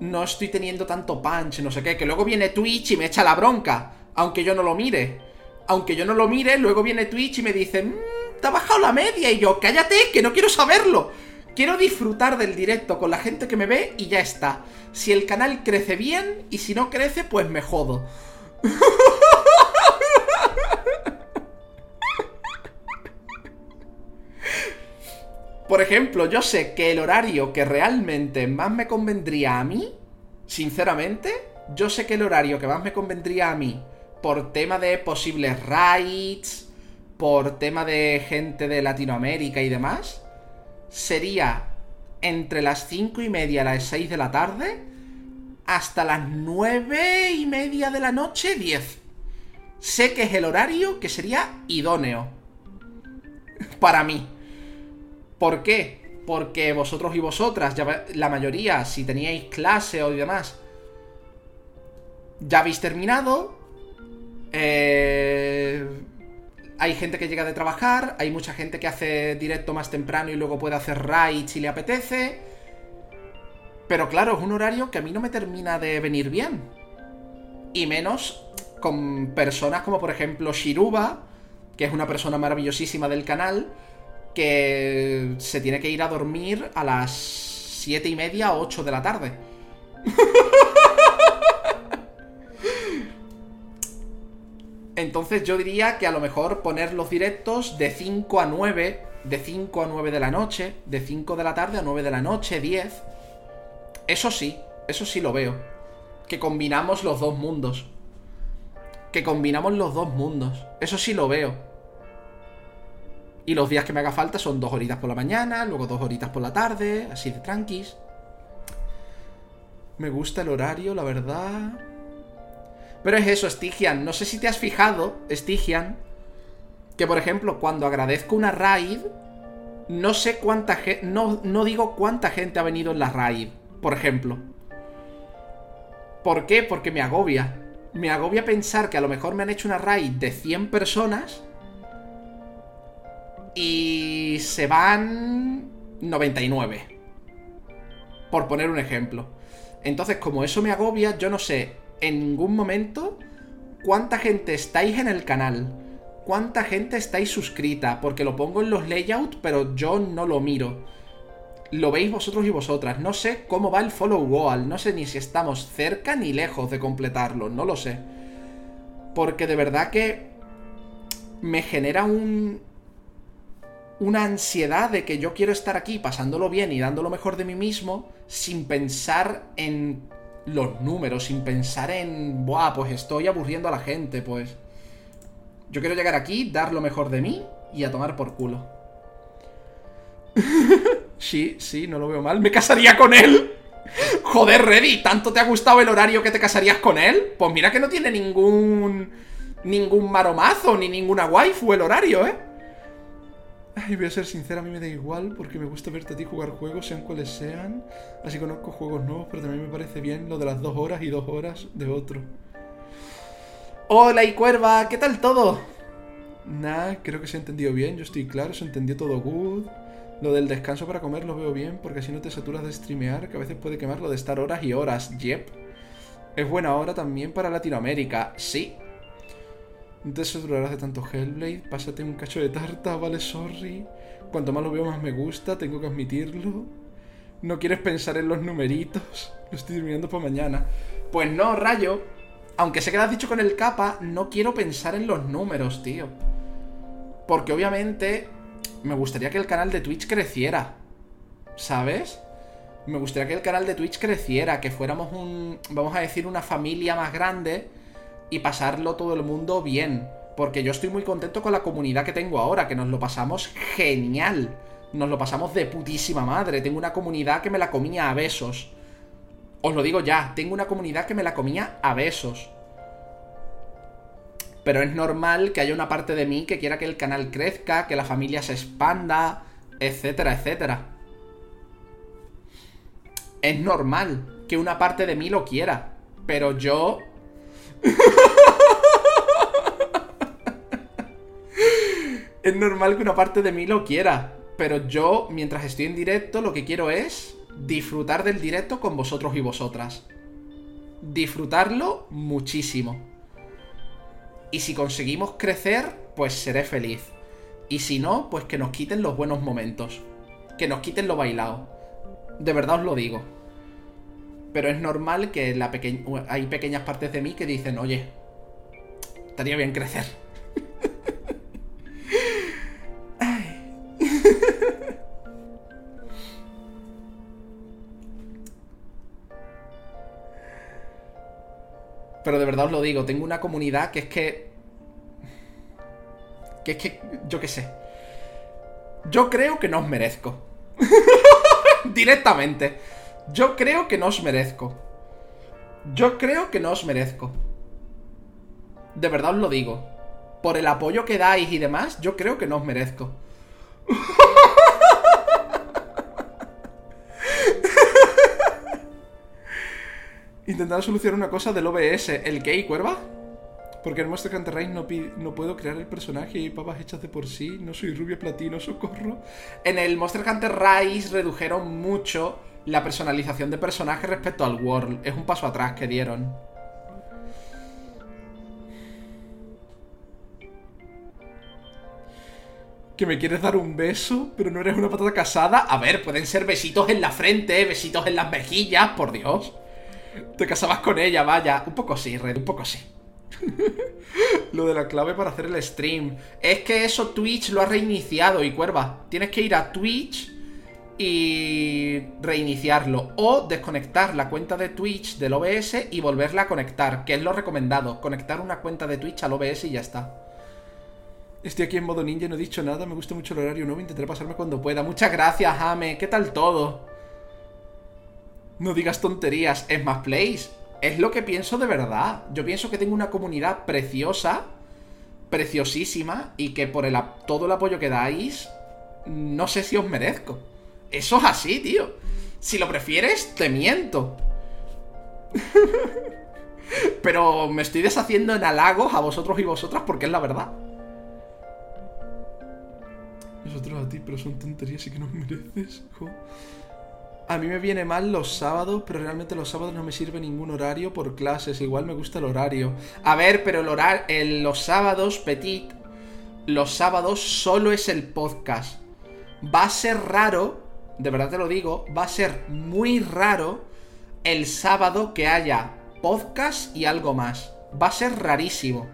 No estoy teniendo tanto punch, no sé qué. Que luego viene Twitch y me echa la bronca, aunque yo no lo mire. Aunque yo no lo mire, luego viene Twitch y me dice, mmm, te ha bajado la media. Y yo, cállate, que no quiero saberlo. Quiero disfrutar del directo con la gente que me ve y ya está. Si el canal crece bien y si no crece, pues me jodo. Por ejemplo, yo sé que el horario que realmente más me convendría a mí, sinceramente, yo sé que el horario que más me convendría a mí, por tema de posibles raids, por tema de gente de Latinoamérica y demás, sería entre las 5 y media y las 6 de la tarde hasta las nueve y media de la noche, 10. Sé que es el horario que sería idóneo. Para mí. ¿Por qué? Porque vosotros y vosotras, ya, la mayoría, si teníais clase o demás, ya habéis terminado. Eh, hay gente que llega de trabajar, hay mucha gente que hace directo más temprano y luego puede hacer raids si le apetece. Pero claro, es un horario que a mí no me termina de venir bien. Y menos con personas como por ejemplo Shiruba, que es una persona maravillosísima del canal, que se tiene que ir a dormir a las 7 y media o 8 de la tarde. Entonces yo diría que a lo mejor poner los directos de 5 a 9, de 5 a 9 de la noche, de 5 de la tarde a 9 de la noche, 10. Eso sí, eso sí lo veo. Que combinamos los dos mundos. Que combinamos los dos mundos. Eso sí lo veo. Y los días que me haga falta son dos horitas por la mañana, luego dos horitas por la tarde, así de tranquis. Me gusta el horario, la verdad. Pero es eso, Stygian. No sé si te has fijado, Stygian, que por ejemplo, cuando agradezco una raid, no sé cuánta gente. No, no digo cuánta gente ha venido en la raid, por ejemplo. ¿Por qué? Porque me agobia. Me agobia pensar que a lo mejor me han hecho una raid de 100 personas y se van 99. Por poner un ejemplo. Entonces, como eso me agobia, yo no sé en ningún momento cuánta gente estáis en el canal, cuánta gente estáis suscrita, porque lo pongo en los layouts, pero yo no lo miro. Lo veis vosotros y vosotras. No sé cómo va el follow wall, no sé ni si estamos cerca ni lejos de completarlo, no lo sé. Porque de verdad que me genera un una ansiedad de que yo quiero estar aquí pasándolo bien y dando lo mejor de mí mismo sin pensar en los números, sin pensar en, buah, pues estoy aburriendo a la gente, pues... Yo quiero llegar aquí, dar lo mejor de mí y a tomar por culo. sí, sí, no lo veo mal. ¡Me casaría con él! Joder, Reddy, ¿tanto te ha gustado el horario que te casarías con él? Pues mira que no tiene ningún... Ningún maromazo ni ninguna waifu el horario, ¿eh? Ay, voy a ser sincera, a mí me da igual porque me gusta verte a ti jugar juegos, sean cuales sean. Así conozco juegos nuevos, pero también me parece bien lo de las dos horas y dos horas de otro. Hola y cuerva, ¿qué tal todo? Nah, creo que se ha entendido bien, yo estoy claro, se entendió todo good. Lo del descanso para comer lo veo bien, porque así no te saturas de streamear, que a veces puede quemar lo de estar horas y horas, yep. Es buena hora también para Latinoamérica, sí, no te saturarás de tanto Hellblade, pásate un cacho de tarta, vale, sorry. Cuanto más lo veo, más me gusta, tengo que admitirlo. No quieres pensar en los numeritos, lo estoy durmiendo para mañana. Pues no, rayo. Aunque sé que lo has dicho con el capa, no quiero pensar en los números, tío. Porque obviamente me gustaría que el canal de Twitch creciera. ¿Sabes? Me gustaría que el canal de Twitch creciera, que fuéramos un, vamos a decir, una familia más grande y pasarlo todo el mundo bien. Porque yo estoy muy contento con la comunidad que tengo ahora, que nos lo pasamos genial. Nos lo pasamos de putísima madre. Tengo una comunidad que me la comía a besos. Os lo digo ya, tengo una comunidad que me la comía a besos. Pero es normal que haya una parte de mí que quiera que el canal crezca, que la familia se expanda, etcétera, etcétera. Es normal que una parte de mí lo quiera. Pero yo es normal que una parte de mí lo quiera, pero yo, mientras estoy en directo, lo que quiero es disfrutar del directo con vosotros y vosotras. Disfrutarlo muchísimo. Y si conseguimos crecer, pues seré feliz. Y si no, pues que nos quiten los buenos momentos. Que nos quiten lo bailado. De verdad os lo digo. Pero es normal que la hay pequeñas partes de mí que dicen, oye, estaría bien crecer. Pero de verdad os lo digo, tengo una comunidad que es que... Que es que... Yo qué sé. Yo creo que no os merezco. Directamente. Yo creo que no os merezco. Yo creo que no os merezco. De verdad os lo digo. Por el apoyo que dais y demás, yo creo que no os merezco. Intentar solucionar una cosa del OBS. ¿El qué, cuerva? Porque en Monster Hunter Rise no, puedo crear el personaje y papas hechas de por sí. No soy rubio platino, socorro. En el Monster Hunter Rise redujeron mucho la personalización de personajes respecto al World. Es un paso atrás que dieron. que me quieres dar un beso, pero no eres una patata casada. A ver, pueden ser besitos en la frente, besitos en las mejillas, por Dios. Te casabas con ella, vaya. Un poco sí, Red, un poco sí. lo de la clave para hacer el stream. Es que eso Twitch lo ha reiniciado y cuerva. Tienes que ir a Twitch y reiniciarlo. O desconectar la cuenta de Twitch del OBS y volverla a conectar, que es lo recomendado. Conectar una cuenta de Twitch al OBS y ya está. Estoy aquí en modo ninja, no he dicho nada, me gusta mucho el horario nuevo, intentaré pasarme cuando pueda. Muchas gracias, Ame, ¿qué tal todo? No digas tonterías, es más plays. Es lo que pienso de verdad. Yo pienso que tengo una comunidad preciosa, preciosísima, y que por todo el apoyo que dais, no sé si os merezco. Eso es así, tío. Si lo prefieres, te miento. Pero me estoy deshaciendo en halagos a vosotros y vosotras porque es la verdad. Nosotros a ti, pero son tonterías y que no mereces, A mí me viene mal los sábados, pero realmente los sábados no me sirve ningún horario por clases. Igual me gusta el horario. A ver, pero el horario, los sábados, Petit, los sábados solo es el podcast. Va a ser raro, de verdad te lo digo, va a ser muy raro el sábado que haya podcast y algo más. Va a ser rarísimo.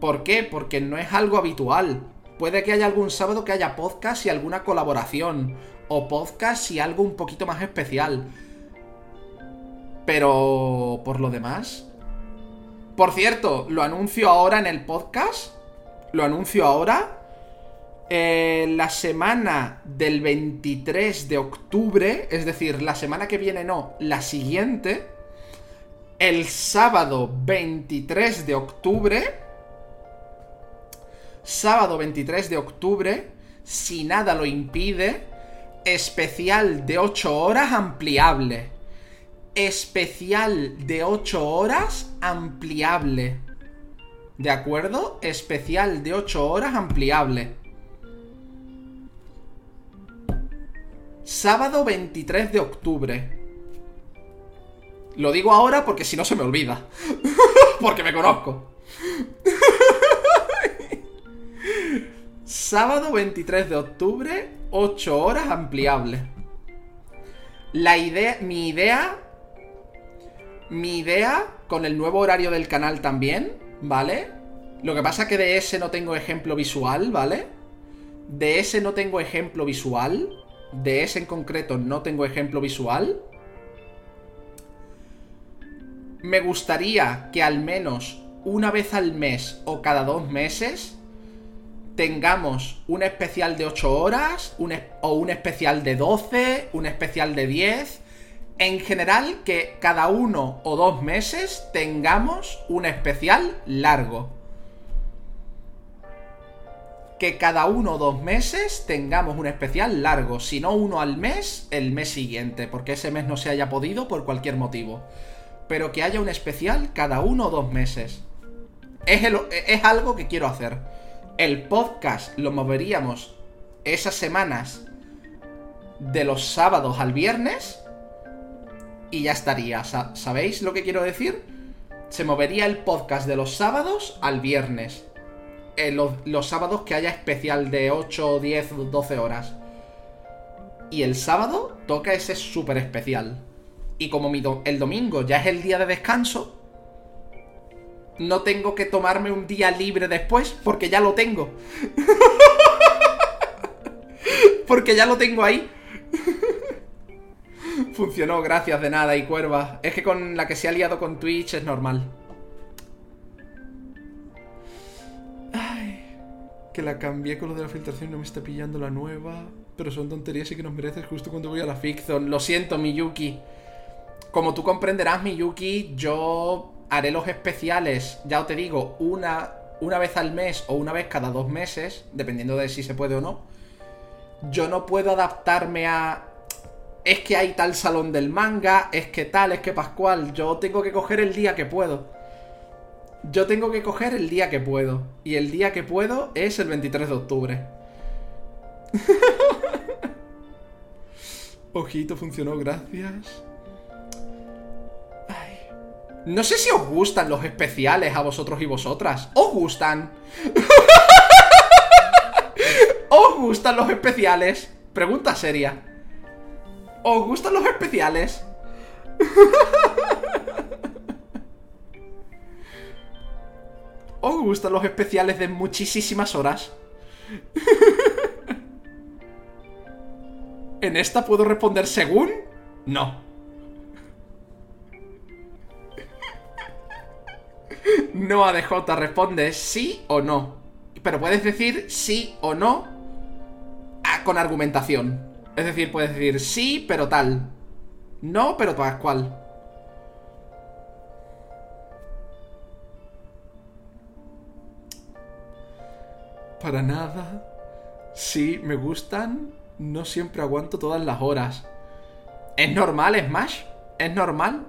¿Por qué? Porque no es algo habitual. Puede que haya algún sábado que haya podcast y alguna colaboración. O podcast y algo un poquito más especial. Pero por lo demás... Por cierto, lo anuncio ahora en el podcast. Lo anuncio ahora. Eh, la semana del 23 de octubre, es decir, la semana que viene no, la siguiente, el sábado 23 de octubre, sábado 23 de octubre, si nada lo impide, especial de 8 horas ampliable. Especial de 8 horas ampliable. ¿De acuerdo? Especial de 8 horas ampliable. Sábado 23 de octubre. Lo digo ahora porque si no se me olvida. porque me conozco. Sábado 23 de octubre, 8 horas ampliable. La idea, mi idea, mi idea con el nuevo horario del canal también, ¿vale? Lo que pasa es que de ese no tengo ejemplo visual, ¿vale? De ese no tengo ejemplo visual. De ese en concreto no tengo ejemplo visual. Me gustaría que al menos una vez al mes o cada dos meses tengamos un especial de 8 horas o un especial de 12, un especial de 10. En general, que cada uno o dos meses tengamos un especial largo. Que cada uno o dos meses tengamos un especial largo. Si no uno al mes, el mes siguiente. Porque ese mes no se haya podido por cualquier motivo. Pero que haya un especial cada uno o dos meses. Es, es algo que quiero hacer el podcast lo moveríamos esas semanas de los sábados al viernes y ya estaría. ¿Sabéis lo que quiero decir? Se movería el podcast de los sábados al viernes. Los, sábados que haya especial de 8, 10, 12 horas. Y el sábado toca ese súper especial. Y como el domingo ya es el día de descanso, no tengo que tomarme un día libre después porque ya lo tengo. porque ya lo tengo ahí. Funcionó, gracias de nada y cuerva. Es que con la que se ha liado con Twitch es normal. Ay, que la cambié con lo de la filtración, no me está pillando la nueva. Pero son tonterías y que nos mereces justo cuando voy a la ficción. Lo siento, Miyuki. Como tú comprenderás, Miyuki, yo haré los especiales, ya te digo, una, una vez al mes o una vez cada dos meses, dependiendo de si se puede o no. Yo no puedo adaptarme a... Es que hay tal salón del manga, es que tal, es que Pascual. Yo tengo que coger el día que puedo. Yo tengo que coger el día que puedo. Y el día que puedo es el 23 de octubre. Ojito, funcionó, gracias. Ay. No sé si os gustan los especiales a vosotros y vosotras. ¿Os gustan? ¿Os gustan los especiales? Pregunta seria. ¿Os gustan los especiales? ¿Os gustan los especiales de muchísimas horas? ¿En esta puedo responder según? No. No ADJ responde sí o no. Pero puedes decir sí o no con argumentación. Es decir, puedes decir sí, pero tal. No, pero tal cual. Para nada. Sí, me gustan. No siempre aguanto todas las horas. ¿Es normal, Smash? ¿Es normal?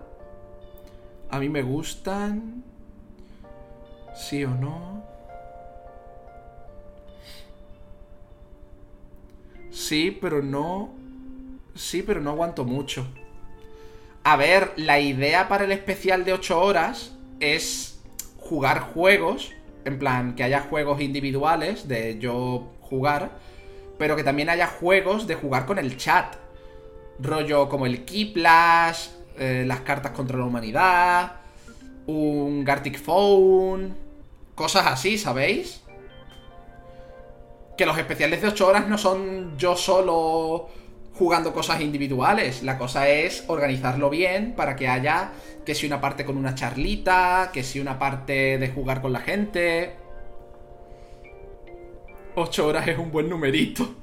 A mí me gustan. ¿Sí o no? Sí, pero no... Sí, pero no aguanto mucho. A ver, la idea para el especial de 8 horas es jugar juegos en plan, que haya juegos individuales de yo jugar, pero que también haya juegos de jugar con el chat. Rollo como el Keyplash, eh, las cartas contra la humanidad, un Gartic Phone, cosas así, ¿sabéis? Que los especiales de 8 horas no son yo solo jugando cosas individuales. La cosa es organizarlo bien para que haya que si una parte con una charlita, que si una parte de jugar con la gente. 8 horas es un buen numerito.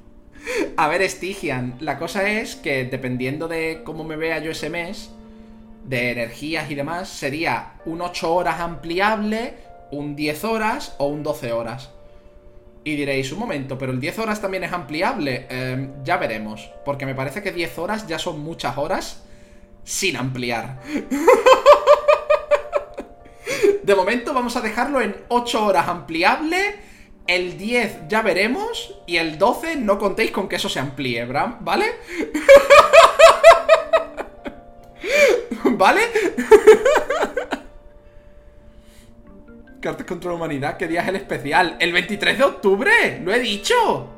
A ver, Stygian, la cosa es que dependiendo de cómo me vea yo ese mes, de energías y demás, sería un 8 horas ampliable, un 10 horas o un 12 horas. Y diréis, un momento, pero el 10 horas también es ampliable. Em, ya veremos, porque me parece que 10 horas ya son muchas horas sin ampliar. De momento vamos a dejarlo en 8 horas ampliable. El 10 ya veremos. Y el 12 no contéis con que eso se amplíe, ¿vale? ¿Vale? Cartas contra la humanidad, ¿qué día es el especial? ¡El 23 de octubre! ¡Lo he dicho!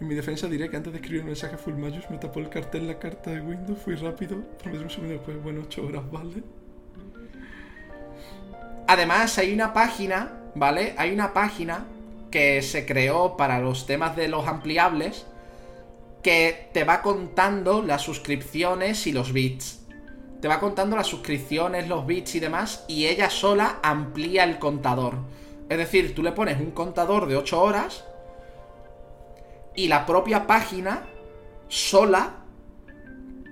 En mi defensa diré que antes de escribir un mensaje Full Majus me tapó el cartel la carta de Windows, fui rápido, prometí un segundo después, bueno, 8 horas, ¿vale? Además, hay una página, ¿vale? Hay una página que se creó para los temas de los ampliables que te va contando las suscripciones y los bits. Te va contando las suscripciones, los bits y demás, y ella sola amplía el contador. Es decir, tú le pones un contador de 8 horas y la propia página sola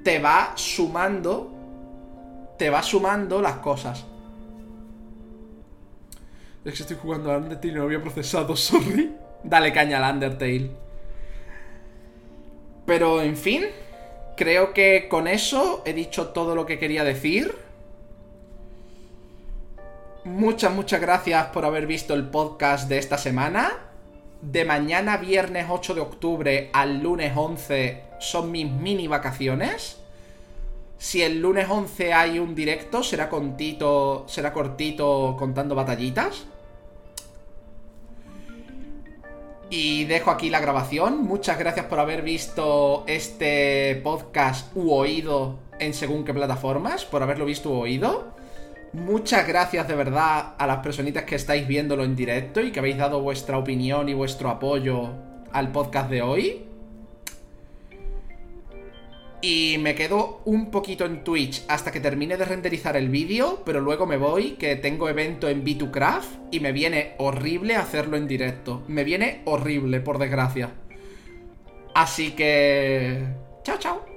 te va sumando te va sumando las cosas. Es que estoy jugando a Undertale y no había procesado, sorry. Dale caña al Undertale. Pero, en fin, creo que con eso he dicho todo lo que quería decir. Muchas, muchas gracias por haber visto el podcast de esta semana de mañana viernes 8 de octubre al lunes 11 son mis mini vacaciones. Si el lunes 11 hay un directo, será contito, será cortito contando batallitas. Y dejo aquí la grabación. Muchas gracias por haber visto este podcast u oído en según qué plataformas, por haberlo visto u oído. Muchas gracias de verdad a las personitas que estáis viéndolo en directo y que habéis dado vuestra opinión y vuestro apoyo al podcast de hoy. Y me quedo un poquito en Twitch hasta que termine de renderizar el vídeo, pero luego me voy, que tengo evento en B2Craft y me viene horrible hacerlo en directo. Me viene horrible, por desgracia. Así que... Chao, chao.